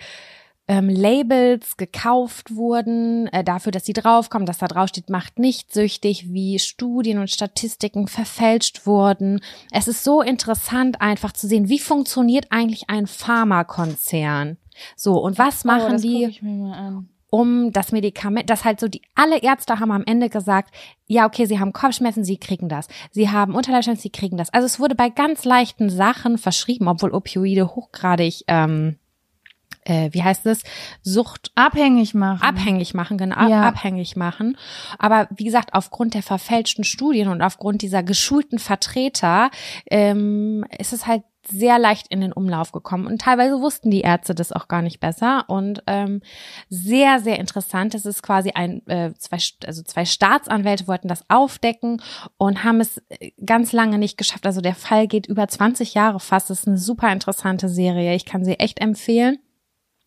ähm, Labels gekauft wurden, äh, dafür, dass sie draufkommen, dass da drauf steht, macht nicht süchtig, wie Studien und Statistiken verfälscht wurden. Es ist so interessant, einfach zu sehen, wie funktioniert eigentlich ein Pharmakonzern. So, und was machen oh, die? um das Medikament, das halt so die alle Ärzte haben am Ende gesagt, ja, okay, sie haben Kopfschmerzen, sie kriegen das. Sie haben Unterleibschmerzen, sie kriegen das. Also es wurde bei ganz leichten Sachen verschrieben, obwohl Opioide hochgradig, ähm, äh, wie heißt es, Sucht Abhängig machen. abhängig machen, genau, Ja. abhängig machen. Aber wie gesagt, aufgrund der verfälschten Studien und aufgrund dieser geschulten Vertreter ähm, ist es halt sehr leicht in den Umlauf gekommen. Und teilweise wussten die Ärzte das auch gar nicht besser. Und ähm, sehr, sehr interessant. Es ist quasi ein, äh, zwei, also zwei Staatsanwälte wollten das aufdecken und haben es äh, ganz lange nicht geschafft. Also der Fall geht über 20 Jahre fast. Das ist eine super interessante Serie. Ich kann sie echt empfehlen.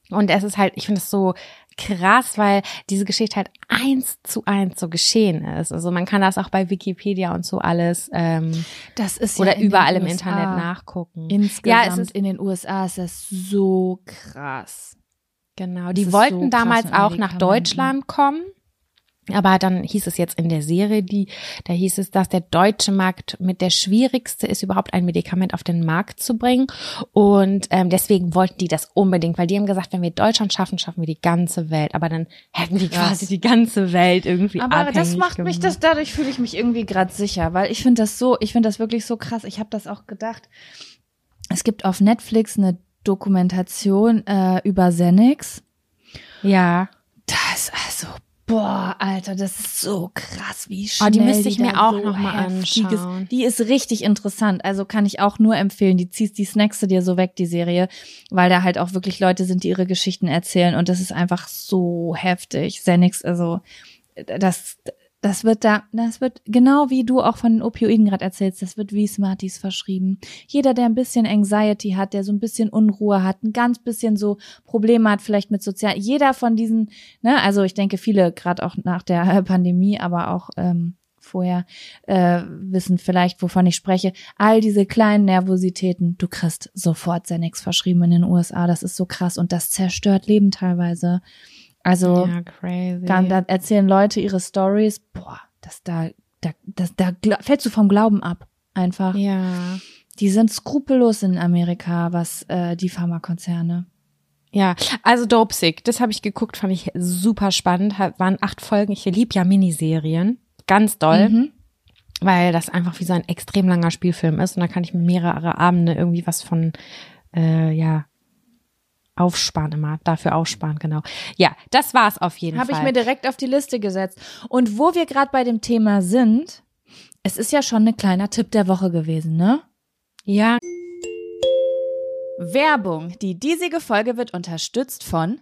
Und es ist halt, ich finde es so krass, weil diese Geschichte halt eins zu eins so geschehen ist. Also man kann das auch bei Wikipedia und so alles ähm, Das ist oder ja den überall im. Internet nachgucken. Insgesamt Ja, es ist- in den USA ist das so krass. Genau, die wollten so damals auch nach. Deutschland kommen. Aber dann hieß es jetzt in der Serie, die, da hieß es, dass der deutsche Markt mit der schwierigste ist, überhaupt ein Medikament auf den Markt zu bringen. Und ähm, deswegen wollten die das unbedingt, weil die haben gesagt, wenn wir Deutschland schaffen, schaffen wir die ganze Welt. Aber dann hätten die Krass. quasi die ganze Welt irgendwie Aber abhängig das macht mich, gemacht. das dadurch fühle ich mich irgendwie gerade sicher, weil ich finde das so, ich finde das wirklich so krass. Ich habe das auch gedacht. Es gibt auf Netflix eine Dokumentation äh, über Xenix. Ja. Das also boah, Alter, das ist so krass, wie Oh, schnell die müsste ich da mir auch so noch mal heftiges- anschauen. Die ist richtig interessant, also kann ich auch nur empfehlen. Die ziehst die snackst du dir so weg die Serie, weil da halt auch wirklich Leute sind, die ihre Geschichten erzählen und das ist einfach so heftig. Xenix, also das das wird da, das wird genau wie du auch von den Opioiden gerade erzählst, das wird wie Smarties verschrieben. Jeder, der ein bisschen Anxiety hat, der so ein bisschen Unruhe hat, ein ganz bisschen so Probleme hat, vielleicht mit sozial, jeder von diesen, ne, also ich denke viele, gerade auch nach der Pandemie, aber auch ähm, vorher äh, wissen vielleicht, wovon ich spreche. All diese kleinen Nervositäten, du kriegst sofort Xanax verschrieben in den USA. Das ist so krass und das zerstört Leben teilweise. Also Ja, dann, da erzählen Leute ihre Stories. Boah, das da, da, das, da fällst du vom Glauben ab. Einfach. ja. Die sind skrupellos in Amerika, was äh, die Pharmakonzerne. Ja, also Dope Sick, das habe ich geguckt, fand ich super spannend. Hat- Waren acht Folgen. Ich lieb ja Miniserien. Ganz doll. Mhm. Weil das einfach wie so ein extrem langer Spielfilm ist. Und da kann ich mehrere Abende irgendwie was von, äh, ja, aufsparen immer. Dafür aufsparen, genau. Ja, das war's auf jeden Habe ich Fall. mir direkt auf die Liste gesetzt. Und wo wir gerade bei dem Thema sind, es ist ja schon ein kleiner Tipp der Woche gewesen, ne? ja, Werbung. Die diesige Folge wird unterstützt von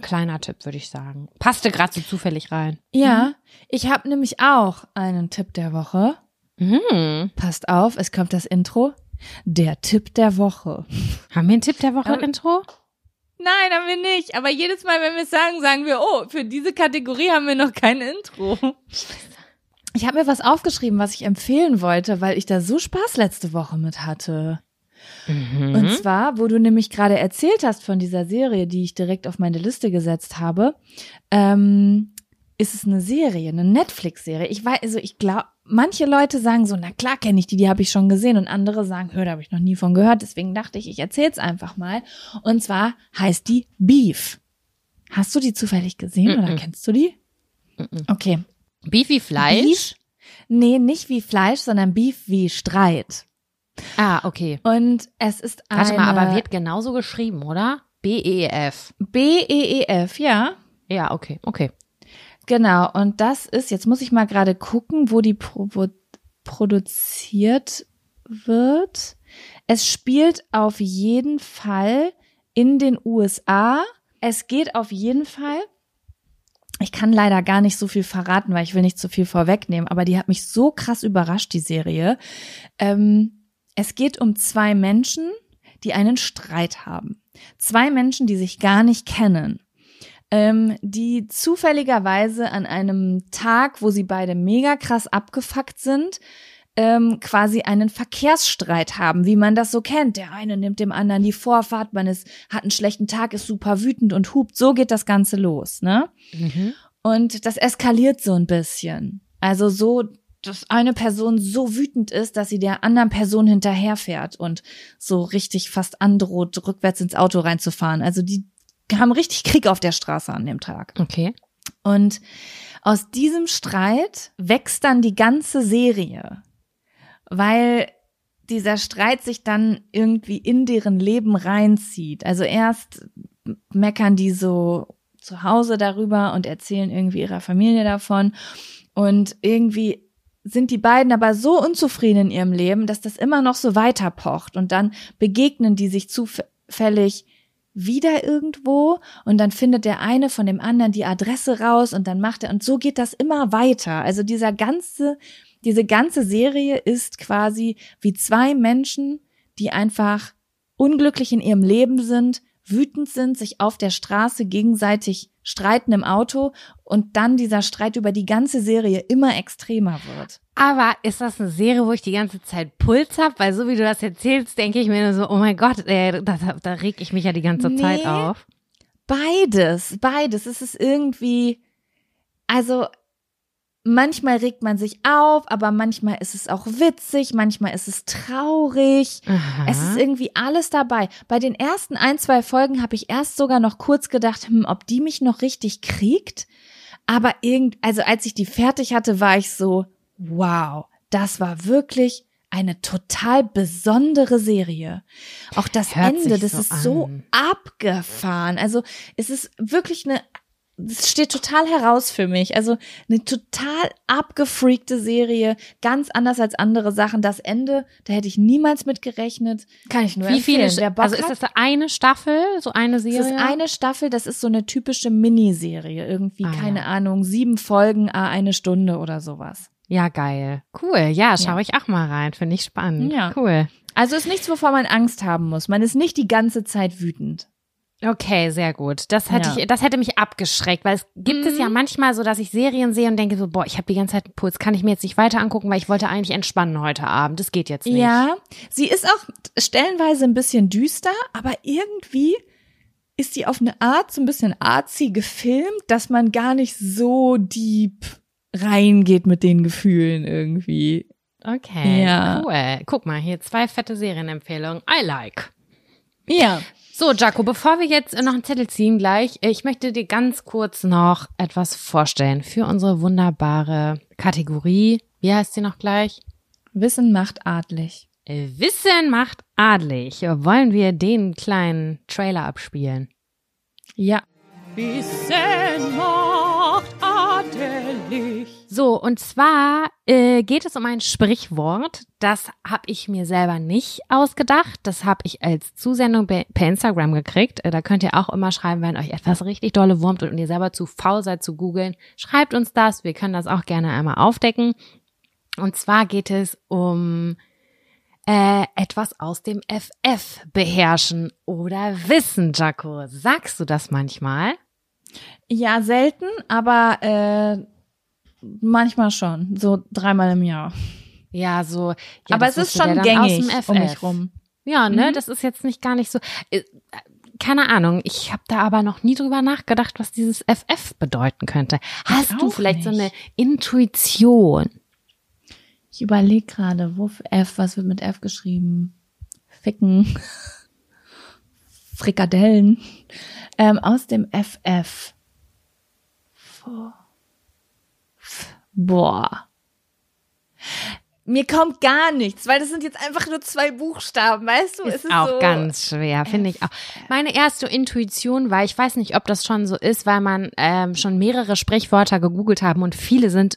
Kleiner Tipp, würde ich sagen. Passte gerade so zufällig rein. Ja, ich habe nämlich auch einen Tipp der Woche. Mhm. Passt auf, es kommt das Intro. Der Tipp der Woche. Haben wir einen Tipp der Woche, Intro? Nein, haben wir nicht. Aber jedes Mal, wenn wir es sagen, sagen wir, oh, für diese Kategorie haben wir noch kein Intro. Ich habe mir was aufgeschrieben, was ich empfehlen wollte, weil ich da so Spaß letzte Woche mit hatte. Mhm. Und zwar, wo du nämlich gerade erzählt hast von dieser Serie, die ich direkt auf meine Liste gesetzt habe, ähm, ist es eine Serie, eine Netflix-Serie. Ich weiß, also ich glaube, manche Leute sagen so, na klar kenne ich die, die habe ich schon gesehen. Und andere sagen, hör, da habe ich noch nie von gehört. Deswegen dachte ich, ich erzähl's einfach mal. Und zwar heißt die Beef. Hast du die zufällig gesehen oder Mhm. kennst du die? Mhm. Okay. Beef wie Fleisch? Beef? Nee, nicht wie Fleisch, sondern Beef wie Streit. Ah, okay. Und es ist eine Warte mal, aber wird genauso geschrieben, oder? B-E-F. B-E-E-F, ja. Ja, okay, okay. Genau, und das ist, jetzt muss ich mal gerade gucken, wo die pro wo produziert wird. Es spielt auf jeden Fall in den USA. Es geht auf jeden Fall. Ich kann leider gar nicht so viel verraten, weil ich will nicht zu viel vorwegnehmen, aber die hat mich so krass überrascht, die Serie. Ähm, es geht um zwei Menschen, die einen Streit haben. Zwei Menschen, die sich gar nicht kennen ähm, die zufälligerweise an einem Tag, wo sie beide mega krass abgefuckt sind, ähm, quasi einen Verkehrsstreit haben, wie man das so kennt. Der eine nimmt dem anderen die Vorfahrt, man ist, hat einen schlechten Tag, ist super wütend und hupt. So geht das Ganze los, ne? Mhm. Und das eskaliert so ein bisschen. Also so, dass eine Person so wütend ist, dass sie der anderen Person hinterherfährt und so richtig fast androht, rückwärts ins Auto reinzufahren. Also die haben richtig Krieg auf der Straße an dem Tag. Okay. Und aus diesem Streit wächst dann die ganze Serie, weil dieser Streit sich dann irgendwie in deren Leben reinzieht. Also erst meckern die so zu Hause darüber und erzählen irgendwie ihrer Familie davon und irgendwie sind die beiden aber so unzufrieden in ihrem Leben, dass das immer noch so weiter pocht und dann begegnen die sich zufällig wieder irgendwo und dann findet der eine von dem anderen die Adresse raus und dann macht er und so geht das immer weiter. Also dieser ganze, diese ganze Serie ist quasi wie zwei Menschen, die einfach unglücklich in ihrem Leben sind, wütend sind, sich auf der Straße gegenseitig streiten im Auto und dann dieser Streit über die ganze Serie immer extremer wird. Aber ist das eine Serie, wo ich die ganze Zeit Puls habe? Weil so wie du das erzählst, denke ich mir nur so, oh mein Gott, ey, da, da, da reg ich mich ja die ganze Nee. Zeit auf. Beides, beides. Es ist irgendwie, also manchmal regt man sich auf, aber manchmal ist es auch witzig, manchmal ist es traurig. Aha. Es ist irgendwie alles dabei. Bei den ersten ein, zwei Folgen habe ich erst sogar noch kurz gedacht, hm, ob die mich noch richtig kriegt. Aber irgend, also als ich die fertig hatte, war ich so, wow, das war wirklich eine total besondere Serie. Auch das Hört Ende, das so ist so an. abgefahren. Also es ist wirklich eine, es steht total heraus für mich. Also eine total abgefreakte Serie, ganz anders als andere Sachen. Das Ende, da hätte ich niemals mit gerechnet. Kann ich nur Wie viele, empfehlen. Bock also ist das eine Staffel, so eine Serie? ist eine Staffel, das ist so eine typische Miniserie. Irgendwie, Ah, keine ja. Ahnung, sieben Folgen, ah, eine Stunde oder sowas. Ja, geil. Cool. Ja, schaue Ja. ich auch mal rein. Finde ich spannend. Ja. Cool. Also ist nichts, wovor man Angst haben muss. Man ist nicht die ganze Zeit wütend. Okay, sehr gut. Das hätte Ja. ich, das hätte mich abgeschreckt, weil es gibt es ja Mhm. manchmal so, dass ich Serien sehe und denke so, boah, ich habe die ganze Zeit einen Puls, kann ich mir jetzt nicht weiter angucken, weil ich wollte eigentlich entspannen heute Abend. Das geht jetzt nicht. Ja, sie ist auch stellenweise ein bisschen düster, aber irgendwie ist sie auf eine Art so ein bisschen artsy gefilmt, dass man gar nicht so deep reingeht mit den Gefühlen irgendwie. Okay. Ja. Cool. Guck mal, hier zwei fette Serienempfehlungen. I like. Ja. So, Jaco, bevor wir jetzt noch einen Zettel ziehen gleich, ich möchte dir ganz kurz noch etwas vorstellen für unsere wunderbare Kategorie. Wie heißt sie noch gleich? Wissen macht adlig. Wissen macht adlig. Wollen wir den kleinen Trailer abspielen? Ja. Wissen macht adelig. So, und zwar äh, geht es um ein Sprichwort. Das habe ich mir selber nicht ausgedacht. Das habe ich als Zusendung per Instagram gekriegt. Äh, da könnt ihr auch immer schreiben, wenn euch etwas richtig dolle wurmt und ihr selber zu faul seid zu googeln. Schreibt uns das. Wir können das auch gerne einmal aufdecken. Und zwar geht es um äh, etwas aus dem FF beherrschen oder wissen, Jaco. Sagst du das manchmal? Ja, selten, aber äh, manchmal schon. So dreimal im Jahr. Ja, so. Ja, aber es ist schon aus gängig um mich rum. Ja, ne, Mhm. das ist jetzt nicht gar nicht so. äh, Keine Ahnung, ich habe da aber noch nie drüber nachgedacht, was dieses FF bedeuten könnte. Hast du vielleicht so nicht. eine Intuition? Ich überlege gerade, wo F, was wird mit F geschrieben? Ficken. Frikadellen. Ähm, aus dem FF. Vor- Boah. Mir kommt gar nichts, weil das sind jetzt einfach nur zwei Buchstaben, weißt du? Ist es auch so, ganz schwer, finde ich auch. Meine erste Intuition war, ich weiß nicht, ob das schon so ist, weil man ähm, schon mehrere Sprichwörter gegoogelt haben und viele sind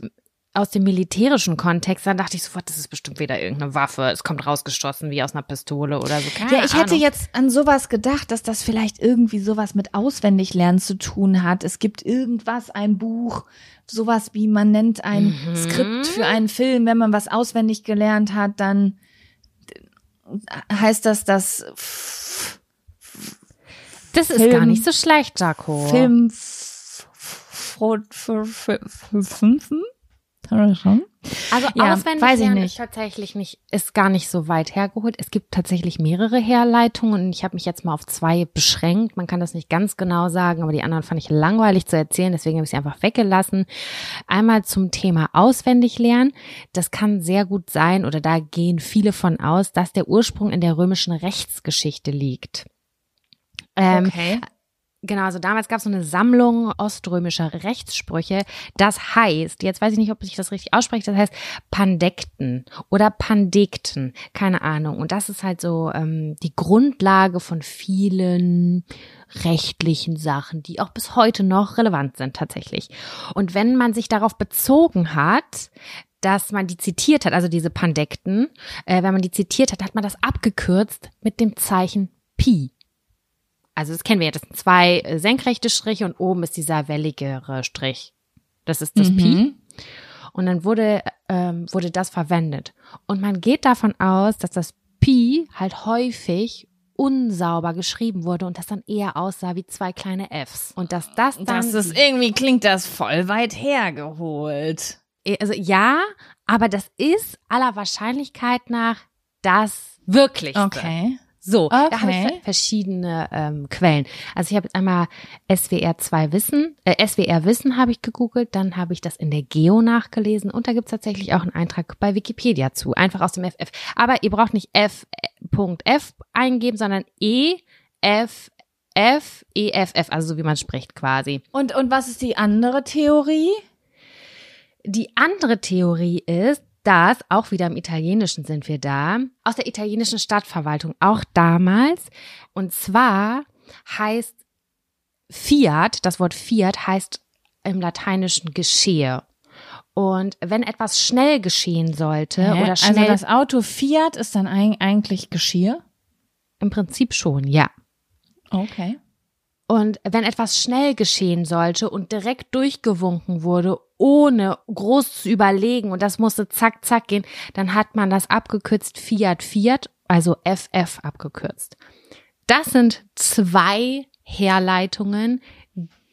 aus dem militärischen Kontext. Dann dachte ich sofort, das ist bestimmt wieder irgendeine Waffe. Es kommt rausgestoßen wie aus einer Pistole oder so. Keine Ja, ich hätte Ahnung. jetzt an sowas gedacht, dass das vielleicht irgendwie sowas mit Auswendiglernen zu tun hat. Es gibt irgendwas, ein Buch, sowas wie man nennt ein Mhm. Skript für einen Film. Wenn man was auswendig gelernt hat, dann heißt das das F- Das ist Film- gar nicht so schlecht, Jaco. Film Fünfen? Also Ja, auswendig weiß ich nicht. ist tatsächlich nicht, ist gar nicht so weit hergeholt. Es gibt tatsächlich mehrere Herleitungen und ich habe mich jetzt mal auf zwei beschränkt. Man kann das nicht ganz genau sagen, aber die anderen fand ich langweilig zu erzählen, deswegen habe ich sie einfach weggelassen. Einmal zum Thema auswendig lernen. Das kann sehr gut sein oder da gehen viele von aus, dass der Ursprung in der römischen Rechtsgeschichte liegt. Ähm, okay. Genau, also damals gab es so eine Sammlung oströmischer Rechtssprüche. Das heißt, jetzt weiß ich nicht, ob ich das richtig ausspreche, das heißt Pandekten oder Pandekten, keine Ahnung. Und das ist halt so ähm, die Grundlage von vielen rechtlichen Sachen, die auch bis heute noch relevant sind tatsächlich. Und wenn man sich darauf bezogen hat, dass man die zitiert hat, also diese Pandekten, äh, wenn man die zitiert hat, hat man das abgekürzt mit dem Zeichen Pi. Also das kennen wir ja, das sind zwei äh, senkrechte Striche und oben ist dieser welligere Strich. Das ist das Pi. Mhm. Und dann wurde, ähm, wurde das verwendet. Und man geht davon aus, dass das Pi halt häufig unsauber geschrieben wurde und das dann eher aussah wie zwei kleine Fs. Und dass das dann. Das ist irgendwie klingt das voll weit hergeholt. also ja, aber das ist aller Wahrscheinlichkeit nach das wirklich. Okay. So, da habe ich Okay. ver- verschiedene ähm, Quellen. Also ich habe jetzt einmal SWR 2 Wissen, äh, SWR Wissen habe ich gegoogelt, dann habe ich das in der Geo nachgelesen und da gibt's tatsächlich auch einen Eintrag bei Wikipedia zu, einfach aus dem FF. Aber ihr braucht nicht F. äh, Punkt F eingeben, sondern E F F E F F, also so wie man spricht quasi. Und und was ist die andere Theorie? Die andere Theorie ist, dass, auch wieder im Italienischen sind wir da, aus der italienischen Stadtverwaltung, auch damals. Und zwar heißt Fiat, das Wort Fiat heißt im Lateinischen Geschehe. Und wenn etwas schnell geschehen sollte Hä? oder schnell, also das Auto Fiat ist dann eig- eigentlich Geschirr? im Prinzip schon, ja. Okay. Und wenn etwas schnell geschehen sollte und direkt durchgewunken wurde, ohne groß zu überlegen, und das musste zack, zack gehen, dann hat man das abgekürzt Fiat Fiat, also FF abgekürzt. Das sind zwei Herleitungen,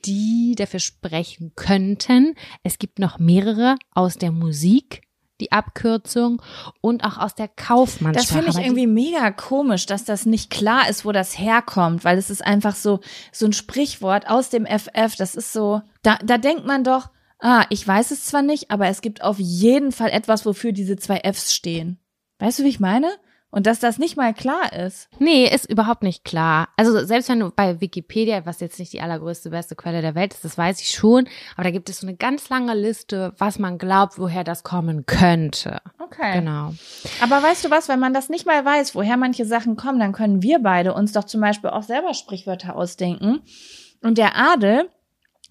die dafür sprechen könnten. Es gibt noch mehrere aus der Musik, die Abkürzung, und auch aus der Kaufmannssprache. Das finde ich irgendwie mega komisch, dass das nicht klar ist, wo das herkommt, weil es ist einfach so so ein Sprichwort aus dem FF. Das ist so, da, da denkt man doch, ah, ich weiß es zwar nicht, aber es gibt auf jeden Fall etwas, wofür diese zwei Fs stehen. Weißt du, wie ich meine? Und dass das nicht mal klar ist. Nee, ist überhaupt nicht klar. Also selbst wenn du bei Wikipedia, was jetzt nicht die allergrößte, beste Quelle der Welt ist, das weiß ich schon, aber da gibt es so eine ganz lange Liste, was man glaubt, woher das kommen könnte. Okay. Genau. Aber weißt du was, wenn man das nicht mal weiß, woher manche Sachen kommen, dann können wir beide uns doch zum Beispiel auch selber Sprichwörter ausdenken. Und der Adel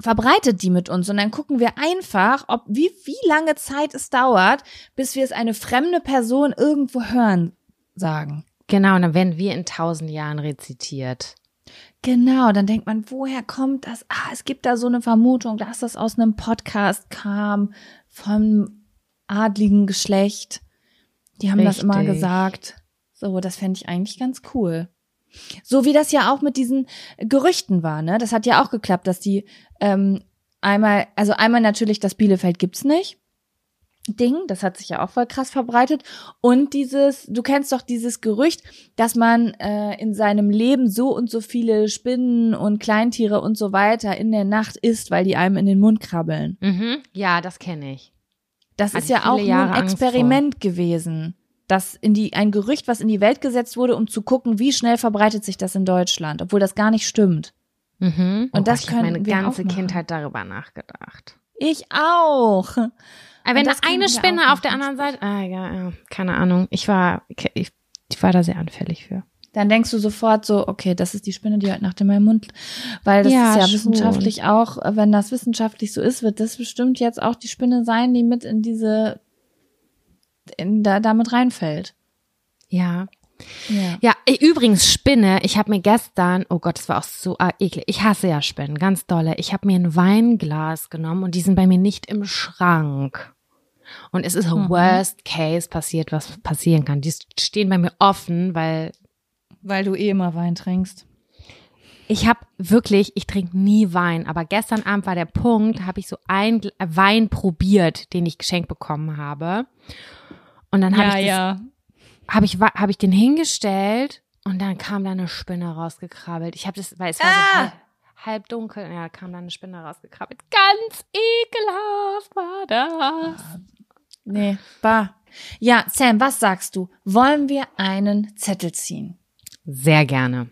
verbreitet die mit uns und dann gucken wir einfach, ob wie, wie lange Zeit es dauert, bis wir es eine fremde Person irgendwo hören sagen. Genau, und dann werden wir in tausend Jahren rezitiert. Genau, dann denkt man, woher kommt das? Ah, es gibt da so eine Vermutung, dass das aus einem Podcast kam vom adligen Geschlecht. Die haben das immer Richtig. gesagt. So, das fände ich eigentlich ganz cool. So wie das ja auch mit diesen Gerüchten war, ne? Das hat ja auch geklappt, dass die ähm, einmal, also einmal natürlich, das Bielefeld gibt's nicht. Ding, das hat sich ja auch voll krass verbreitet. Und dieses, du kennst doch dieses Gerücht, dass man äh, in seinem Leben so und so viele Spinnen und Kleintiere und so weiter in der Nacht isst, weil die einem in den Mund krabbeln. Mhm. Ja, das kenne ich. Das Hatte ist ja auch ein Experiment gewesen. Das in die, ein Gerücht, was in die Welt gesetzt wurde, um zu gucken, wie schnell verbreitet sich das in Deutschland, obwohl das gar nicht stimmt. Mhm. Und oh das ich habe meine können wir ganze. Kindheit darüber nachgedacht. Ich auch. Aber wenn da das können eine Spinne auf der anderen Seite, ah ja, ja, keine Ahnung. Ich war, ich, ich war da sehr anfällig für. Dann denkst du sofort so, okay, das ist die Spinne, die heute Nacht in meinem Mund, weil das Ja, ist ja schon. wissenschaftlich auch, wenn das wissenschaftlich so ist, wird das bestimmt jetzt auch die Spinne sein, die mit in diese, in, da, damit reinfällt. Ja. Ja. Ja, übrigens Spinne. Ich habe mir gestern, oh Gott, das war auch so ah, eklig. Ich hasse ja Spinnen, ganz dolle. Ich habe mir ein Weinglas genommen und die sind bei mir nicht im Schrank. Und es ist Mhm. Worst Case passiert, was passieren kann. Die stehen bei mir offen, weil Weil du eh immer Wein trinkst. ich habe wirklich, ich trinke nie Wein, aber gestern Abend war der Punkt, habe ich so ein Gl- Wein probiert, den ich geschenkt bekommen habe. Und dann habe ich das habe ich, hab ich den hingestellt und dann kam da eine Spinne rausgekrabbelt. Ich habe das, weil es war so Ah! halb, halb dunkel, ja, kam da eine Spinne rausgekrabbelt. Ganz ekelhaft war das. Nee, bah. Ja, Sam, was sagst du? Wollen wir einen Zettel ziehen? Sehr gerne.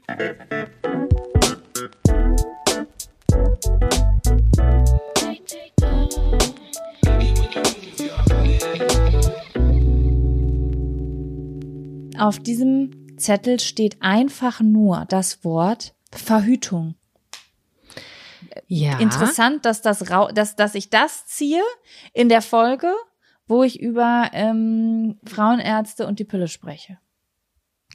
Auf diesem Zettel steht einfach nur das Wort Verhütung. Ja. Interessant, dass das dass, dass ich das ziehe in der Folge, wo ich über ähm, Frauenärzte und die Pille spreche.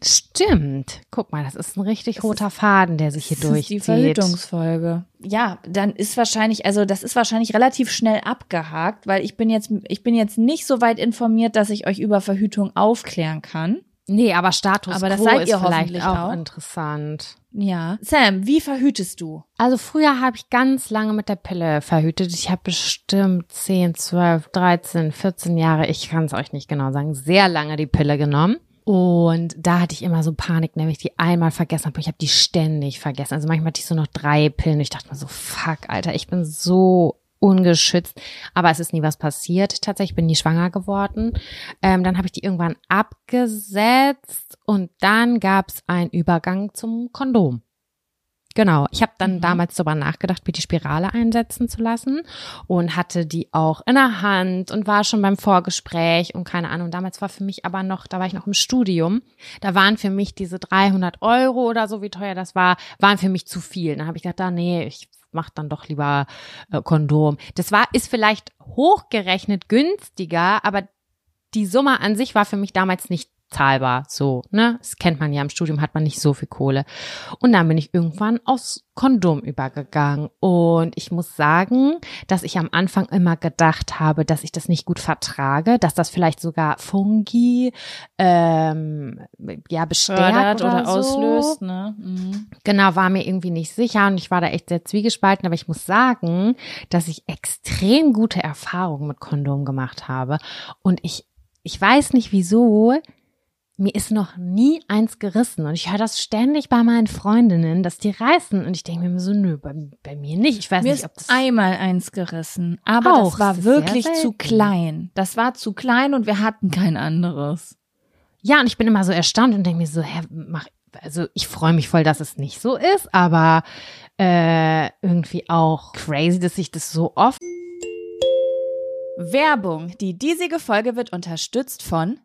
Stimmt. Guck mal, das ist ein richtig Das roter Faden, der sich hier Das ist die durchzieht. Verhütungsfolge. Ja, dann ist wahrscheinlich, also das ist wahrscheinlich relativ schnell abgehakt, weil ich bin jetzt, ich bin jetzt nicht so weit informiert, dass ich euch über Verhütung aufklären kann. Nee, aber Status Aber das quo seid ist ihr vielleicht hoffentlich auch, auch. interessant. Ja. Sam, wie verhütest du? Also früher habe ich ganz lange mit der Pille verhütet. Ich habe bestimmt 10, 12, 13, 14 Jahre, ich kann es euch nicht genau sagen, sehr lange die Pille genommen. Und da hatte ich immer so Panik, nämlich die einmal vergessen habe. Ich habe die ständig vergessen. Also manchmal hatte ich so noch drei Pillen. Ich dachte mir so, fuck, Alter, ich bin so ungeschützt. Aber es ist nie was passiert. Tatsächlich ich bin nie schwanger geworden. Ähm, dann habe ich die irgendwann abgesetzt und dann gab es einen Übergang zum Kondom. Genau, ich habe dann Mhm. damals darüber nachgedacht, mir die Spirale einsetzen zu lassen und hatte die auch in der Hand und war schon beim Vorgespräch und keine Ahnung. Damals war für mich aber noch, da war ich noch im Studium, da waren für mich diese 300 Euro oder so, wie teuer das war, waren für mich zu viel. Dann habe ich gedacht, ah, nee, ich mach dann doch lieber äh, Kondom. Das war, ist vielleicht hochgerechnet günstiger, aber die Summe an sich war für mich damals nicht zahlbar. So, ne? Das kennt man ja im Studium, hat man nicht so viel Kohle. Und dann bin ich irgendwann aufs Kondom übergegangen. Und ich muss sagen, dass ich am Anfang immer gedacht habe, dass ich das nicht gut vertrage, dass das vielleicht sogar Fungi ähm, ja bestärkt oder, oder, so. auslöst, ne? Mhm. Genau, war mir irgendwie nicht sicher und ich war da echt sehr zwiegespalten, aber ich muss sagen, dass ich extrem gute Erfahrungen mit Kondom gemacht habe und ich, ich weiß nicht wieso, mir ist noch nie eins gerissen und ich höre das ständig bei meinen Freundinnen, dass die reißen und ich denke mir so, nö, bei, bei mir nicht. Ich weiß Mir nicht, ob das einmal eins gerissen, aber Auch, das war das wirklich zu klein. Das war zu klein und wir hatten kein anderes. Ja, und ich bin immer so erstaunt und denke mir so, hä, mach, also ich freue mich voll, dass es nicht so ist, aber äh, irgendwie auch crazy, dass ich das so oft Werbung. Die diesige Folge wird unterstützt von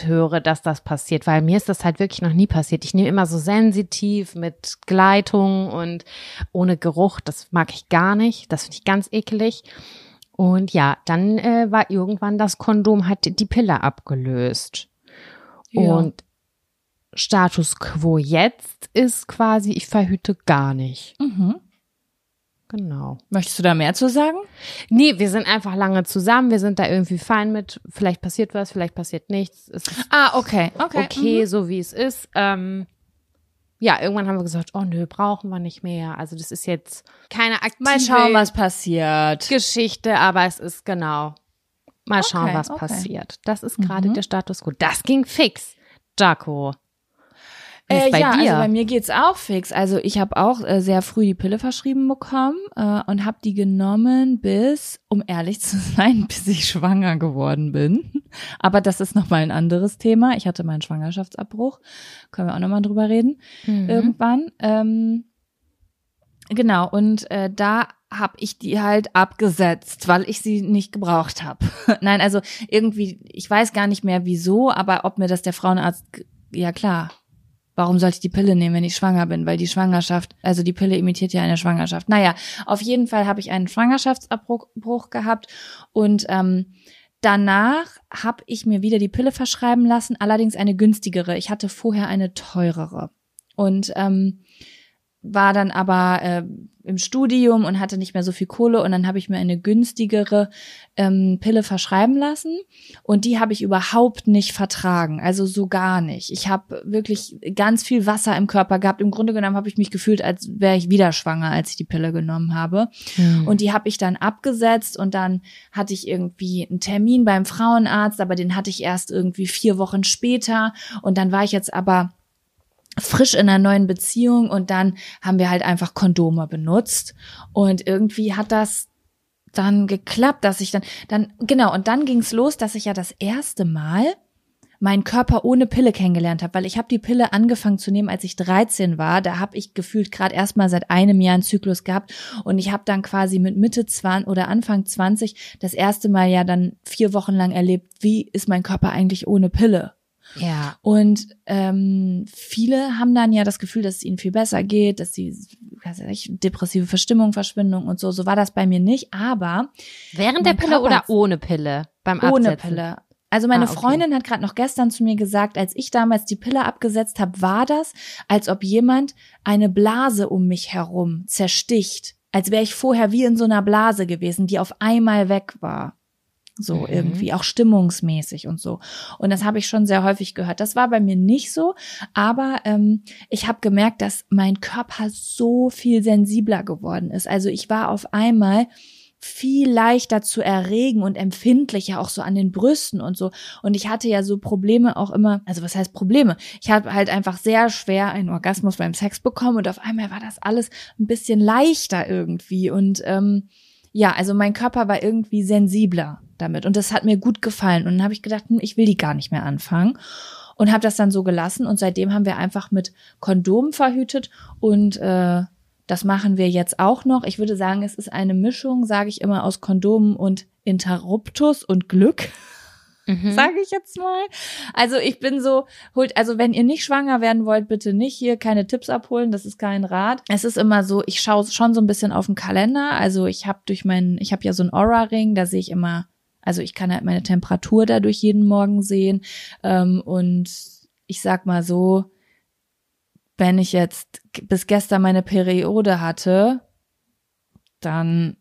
Höre, dass das passiert, weil mir ist das halt wirklich noch nie passiert. Ich nehme immer so sensitiv mit Gleitung und ohne Geruch. Das mag ich gar nicht. Das finde ich ganz ekelig. Und ja, dann äh, war irgendwann das Kondom hat die Pille abgelöst. Ja. Und Status quo jetzt ist quasi, ich verhüte gar nicht. Mhm. Genau. Möchtest du da mehr zu sagen? Nee, wir sind einfach lange zusammen, wir sind da irgendwie fein mit, vielleicht passiert was, vielleicht passiert nichts. Ah, okay, okay. okay, mhm. so wie es ist. Ähm, ja, irgendwann haben wir gesagt, oh nö, brauchen wir nicht mehr. Also das ist jetzt keine aktive Mal schauen, was passiert. Geschichte, aber es ist genau. Mal schauen, Okay, was okay. passiert. Das ist gerade Mhm. der Status quo. Das ging fix. Jaco. Äh, bei ja, dir? also bei mir geht's auch fix. Also ich habe auch äh, sehr früh die Pille verschrieben bekommen äh, und habe die genommen bis, um ehrlich zu sein, bis ich schwanger geworden bin. Aber das ist nochmal ein anderes Thema. Ich hatte meinen Schwangerschaftsabbruch. Können wir auch nochmal drüber reden Mhm. irgendwann. Ähm, genau, und äh, da habe ich die halt abgesetzt, weil ich sie nicht gebraucht habe. Nein, also irgendwie, ich weiß gar nicht mehr wieso, aber ob mir das der Frauenarzt, ja klar, warum sollte ich die Pille nehmen, wenn ich schwanger bin? Weil die Schwangerschaft, also die Pille imitiert ja eine Schwangerschaft. Naja, auf jeden Fall habe ich einen Schwangerschaftsabbruch Bruch gehabt und ähm, danach habe ich mir wieder die Pille verschreiben lassen, allerdings eine günstigere. Ich hatte vorher eine teurere. Und ähm, war dann aber äh, im Studium und hatte nicht mehr so viel Kohle und dann habe ich mir eine günstigere ähm, Pille verschreiben lassen und die habe ich überhaupt nicht vertragen, also so gar nicht. Ich habe wirklich ganz viel Wasser im Körper gehabt. Im Grunde genommen habe ich mich gefühlt, als wäre ich wieder schwanger, als ich die Pille genommen habe. Hm. Und die habe ich dann abgesetzt und dann hatte ich irgendwie einen Termin beim Frauenarzt, aber den hatte ich erst irgendwie vier Wochen später und dann war ich jetzt aber frisch in einer neuen Beziehung und dann haben wir halt einfach Kondome benutzt und irgendwie hat das dann geklappt, dass ich dann dann genau und dann ging's los, dass ich ja das erste Mal meinen Körper ohne Pille kennengelernt habe, weil ich habe die Pille angefangen zu nehmen, als ich 13 war. Da habe ich gefühlt gerade erst mal seit einem Jahr einen Zyklus gehabt und ich habe dann quasi mit Mitte 20 oder Anfang 20 das erste Mal ja dann vier Wochen lang erlebt, wie ist mein Körper eigentlich ohne Pille? Ja. Und ähm, viele haben dann ja das Gefühl, dass es ihnen viel besser geht, dass sie weiß ich, depressive Verstimmung, Verschwindung und so. So war das bei mir nicht, aber Während der Pille oder ohne Pille? Beim ohne Absetzen? Pille. Also meine Ah, okay. Freundin hat gerade noch gestern zu mir gesagt, als ich damals die Pille abgesetzt habe, war das, als ob jemand eine Blase um mich herum zersticht. Als wäre ich vorher wie in so einer Blase gewesen, die auf einmal weg war. So Mhm. irgendwie, auch stimmungsmäßig und so. Und das habe ich schon sehr häufig gehört. Das war bei mir nicht so, aber ähm, ich habe gemerkt, dass mein Körper so viel sensibler geworden ist. Also ich war auf einmal viel leichter zu erregen und empfindlicher auch so an den Brüsten und so. Und ich hatte ja so Probleme auch immer, also was heißt Probleme? Ich habe halt einfach sehr schwer einen Orgasmus beim Sex bekommen und auf einmal war das alles ein bisschen leichter irgendwie. Und ähm, ja, also mein Körper war irgendwie sensibler damit und das hat mir gut gefallen. Und dann habe ich gedacht, hm, ich will die gar nicht mehr anfangen und habe das dann so gelassen und seitdem haben wir einfach mit Kondomen verhütet und äh, das machen wir jetzt auch noch. Ich würde sagen, es ist eine Mischung, sage ich immer, aus Kondomen und Interruptus und Glück, Mhm. sage ich jetzt mal. Also ich bin so, holt, also wenn ihr nicht schwanger werden wollt, bitte nicht hier keine Tipps abholen, das ist kein Rat. Es ist immer so, ich schaue schon so ein bisschen auf den Kalender. Also ich habe durch meinen, ich habe ja so einen Aura-Ring, da sehe ich immer, also ich kann halt meine Temperatur dadurch jeden Morgen sehen. Ähm, und ich sag mal so, wenn ich jetzt bis gestern meine Periode hatte, dann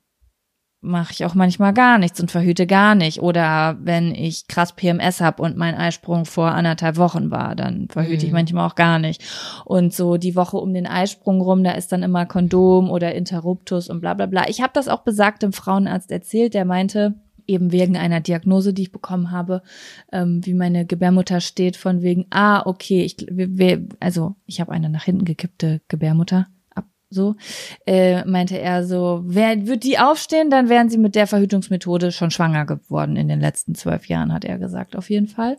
mache ich auch manchmal gar nichts und verhüte gar nicht. Oder wenn ich krass PMS habe und mein Eisprung vor anderthalb Wochen war, dann verhüte ich Mhm. manchmal auch gar nicht. Und so die Woche um den Eisprung rum, da ist dann immer Kondom oder Interruptus und bla bla bla. Ich habe das auch besagt dem Frauenarzt erzählt, der meinte, eben wegen einer Diagnose, die ich bekommen habe, ähm, wie meine Gebärmutter steht, von wegen, ah, okay, ich, wir, wir, also ich habe eine nach hinten gekippte Gebärmutter, so, äh, meinte er so, wer wird die aufstehen, dann wären sie mit der Verhütungsmethode schon schwanger geworden in den letzten zwölf Jahren, hat er gesagt, auf jeden Fall.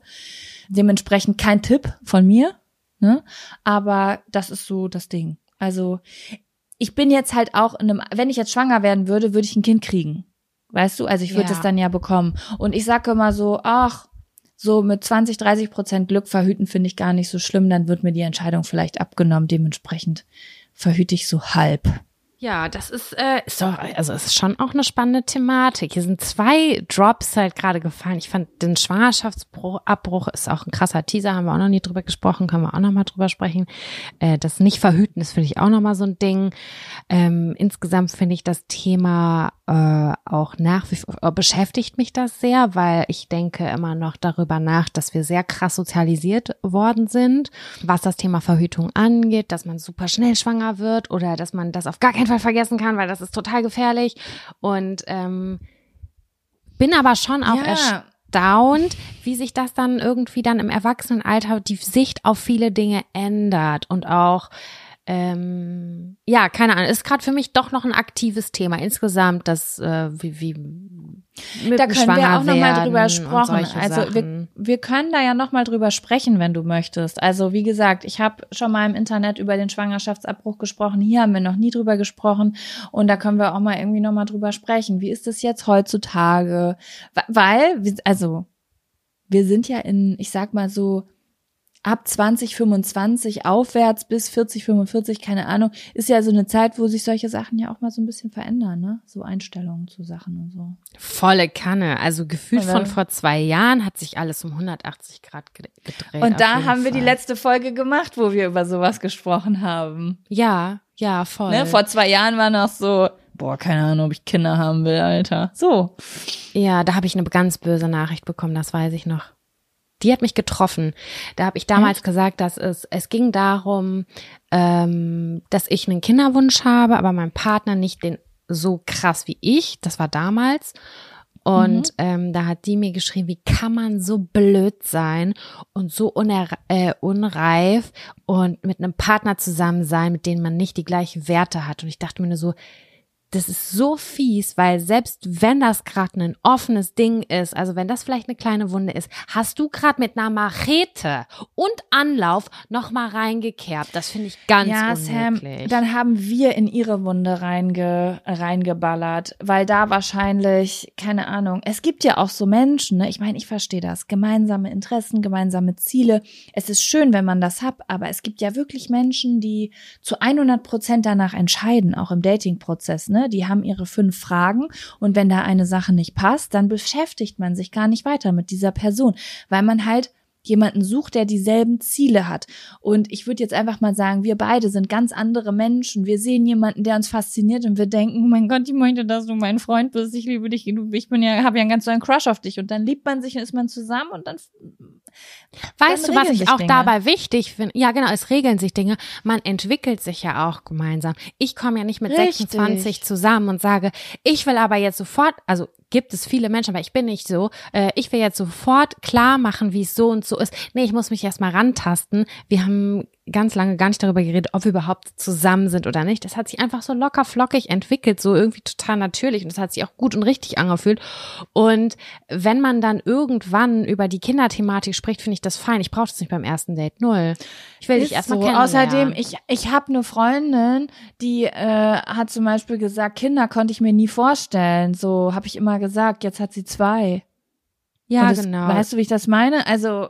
Dementsprechend kein Tipp von mir, ne? Aber das ist so das Ding. Also ich bin jetzt halt auch in einem, wenn ich jetzt schwanger werden würde, würde ich ein Kind kriegen. Weißt du? Also ich würde Ja. es dann ja bekommen. Und ich sage immer so, ach, so mit 20, 30 Prozent Glück verhüten finde ich gar nicht so schlimm, dann wird mir die Entscheidung vielleicht abgenommen. Dementsprechend verhüte ich so halb. Ja, das ist, äh, ist doch, also es ist schon auch eine spannende Thematik. Hier sind zwei Drops halt gerade gefallen. Ich fand den Schwangerschaftsabbruch ist auch ein krasser Teaser, haben wir auch noch nie drüber gesprochen, können wir auch noch mal drüber sprechen. Äh, das Nicht-Verhüten ist, finde ich, auch noch mal so ein Ding. Ähm, insgesamt finde ich das Thema äh, auch nach wie vor, beschäftigt mich das sehr, weil ich denke immer noch darüber nach, dass wir sehr krass sozialisiert worden sind, was das Thema Verhütung angeht, dass man super schnell schwanger wird oder dass man das auf gar keinen Fall vergessen kann, weil das ist total gefährlich. Und ähm, bin aber schon auch erstaunt, wie sich das dann irgendwie dann im Erwachsenenalter die Sicht auf viele Dinge ändert und auch ähm, ja, keine Ahnung, ist gerade für mich doch noch ein aktives Thema insgesamt, das äh, wie, wie da können wir auch noch mal Schwangerwerden drüber sprechen. Also wir, wir können da ja noch mal drüber sprechen, wenn du möchtest. Also wie gesagt, ich habe schon mal im Internet über den Schwangerschaftsabbruch gesprochen. Hier haben wir noch nie drüber gesprochen und da können wir auch mal irgendwie noch mal drüber sprechen. Wie ist das jetzt heutzutage? Weil, also wir sind ja in, ich sag mal so ab 2025 aufwärts bis 40, 45, keine Ahnung, ist ja so eine Zeit, wo sich solche Sachen ja auch mal so ein bisschen verändern, ne? So Einstellungen zu Sachen und so. Volle Kanne. Also gefühlt von vor zwei Jahren hat sich alles um 180 Grad ge- gedreht. Und da haben wir die Fall. letzte Folge gemacht, wo wir über sowas gesprochen haben. Ja, ja, voll. Ne? Vor zwei Jahren war noch so, boah, keine Ahnung, ob ich Kinder haben will, Alter. So. Ja, da habe ich eine ganz böse Nachricht bekommen, das weiß ich noch. Die hat mich getroffen. Da habe ich damals gesagt, dass es es ging darum, ähm, dass ich einen Kinderwunsch habe, aber mein Partner nicht den so krass wie ich. Das war damals. Und ähm, da hat die mir geschrieben, wie kann man so blöd sein und so äh, unreif und mit einem Partner zusammen sein, mit dem man nicht die gleichen Werte hat. Und ich dachte mir nur so, das ist so fies, weil selbst wenn das gerade ein offenes Ding ist, also wenn das vielleicht eine kleine Wunde ist, hast du gerade mit einer Machete und Anlauf noch mal reingekerbt. Das finde ich ganz ja, Sam, unmöglich. dann haben wir in ihre Wunde reinge, reingeballert, weil da wahrscheinlich, keine Ahnung, es gibt ja auch so Menschen, ne? ich meine, ich verstehe das, gemeinsame Interessen, gemeinsame Ziele. Es ist schön, wenn man das hat, aber es gibt ja wirklich Menschen, die zu 100 Prozent danach entscheiden, auch im Dating-Prozess, ne? Die haben ihre fünf Fragen und wenn da eine Sache nicht passt, dann beschäftigt man sich gar nicht weiter mit dieser Person, weil man halt jemanden sucht, der dieselben Ziele hat. Und ich würde jetzt einfach mal sagen, wir beide sind ganz andere Menschen. Wir sehen jemanden, der uns fasziniert und wir denken, oh mein Gott, ich möchte, dass du mein Freund bist. Ich liebe dich. Ich bin ja, habe ja einen ganz einen Crush auf dich. Und dann liebt man sich und ist man zusammen und dann Weißt dann du, was ich auch Dinge. dabei wichtig finde? Ja, genau, es regeln sich Dinge. Man entwickelt sich ja auch gemeinsam. Ich komme ja nicht mit Richtig. 26 zusammen und sage, ich will aber jetzt sofort, also gibt es viele Menschen, aber ich bin nicht so, äh, ich will jetzt sofort klar machen, wie es so und so ist. Nee, ich muss mich erstmal rantasten. Wir haben ganz lange gar nicht darüber geredet, ob wir überhaupt zusammen sind oder nicht. Das hat sich einfach so locker flockig entwickelt, so irgendwie total natürlich und das hat sich auch gut und richtig angefühlt. Und wenn man dann irgendwann über die Kinderthematik spricht, finde ich das fein. Ich brauche das nicht beim ersten Date. Null. Ich will dich Ist erstmal so. kennenlernen. Außerdem, ich, ich habe eine Freundin, die äh, hat zum Beispiel gesagt, Kinder konnte ich mir nie vorstellen. So habe ich immer gesagt, jetzt hat sie zwei. ja, das, genau. Weißt du, wie ich das meine? Also,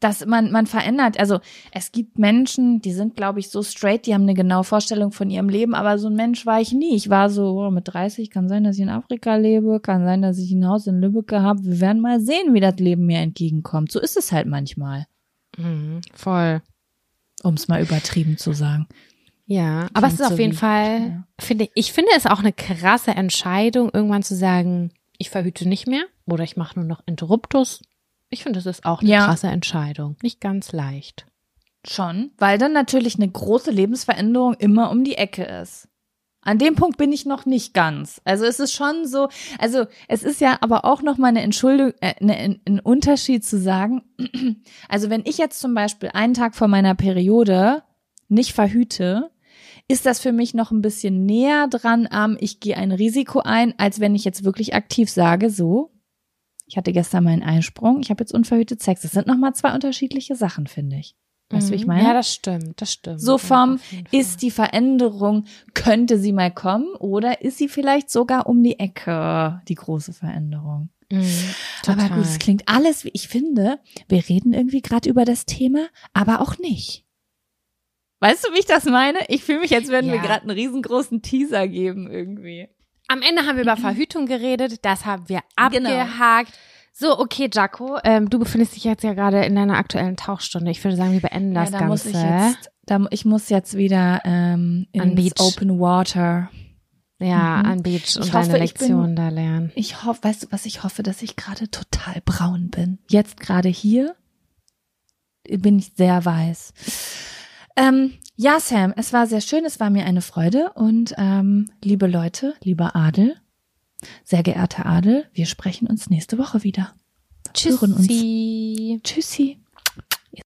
dass man, man verändert, also es gibt Menschen, die sind, glaube ich, so straight, die haben eine genaue Vorstellung von ihrem Leben, aber so ein Mensch war ich nie. Ich war so, oh, mit 30 kann sein, dass ich in Afrika lebe, kann sein, dass ich ein Haus in Lübeck habe. Wir werden mal sehen, wie das Leben mir entgegenkommt. So ist es halt manchmal, Mhm, voll. um es mal übertrieben zu sagen. Ja, aber es Klingt ist auf so jeden wie- Fall, ja. finde ich finde es auch eine krasse Entscheidung, irgendwann zu sagen, ich verhüte nicht mehr oder ich mache nur noch Interruptus. Ich finde, das ist auch eine Ja. krasse Entscheidung. Nicht ganz leicht. Schon, weil dann natürlich eine große Lebensveränderung immer um die Ecke ist. An dem Punkt bin ich noch nicht ganz. Also es ist schon so, also es ist ja aber auch noch mal eine Entschuldigung, äh, eine, ein, ein Unterschied zu sagen. Also wenn ich jetzt zum Beispiel einen Tag vor meiner Periode nicht verhüte, ist das für mich noch ein bisschen näher dran am, ich gehe ein Risiko ein, als wenn ich jetzt wirklich aktiv sage, so, ich hatte gestern meinen Einsprung, ich habe jetzt unverhütet Sex. Das sind noch mal zwei unterschiedliche Sachen, finde ich. Weißt du, wie ich Mhm. meine? Ja, das stimmt, das stimmt. So vom, ist die Veränderung, könnte sie mal kommen oder ist sie vielleicht sogar um die Ecke, die große Veränderung? Mhm, Aber gut, es klingt alles, wie ich finde, wir reden irgendwie gerade über das Thema, aber auch nicht. Weißt du, wie ich das meine? Ich fühle mich, als würden wir Ja. gerade einen riesengroßen Teaser geben irgendwie. Am Ende haben wir über Verhütung geredet, das haben wir Genau. abgehakt. So, okay, Jaco, ähm, du befindest dich jetzt ja gerade in deiner aktuellen Tauchstunde. Ich würde sagen, wir beenden das ja, da muss Ganze. ich jetzt, da, ich muss jetzt wieder ähm, ins Beach. Open Water. ja, Mhm. an Beach und Ich deine hoffe, bin- Lektion da lernen. Ich hoffe, weißt du, was ich hoffe, dass ich gerade total braun bin. Jetzt gerade hier bin ich sehr weiß. Ähm, ja, Sam, es war sehr schön, es war mir eine Freude und ähm, liebe Leute, lieber Adel, sehr geehrter Adel, wir sprechen uns nächste Woche wieder. Hören uns. Tschüssi. Tschüssi.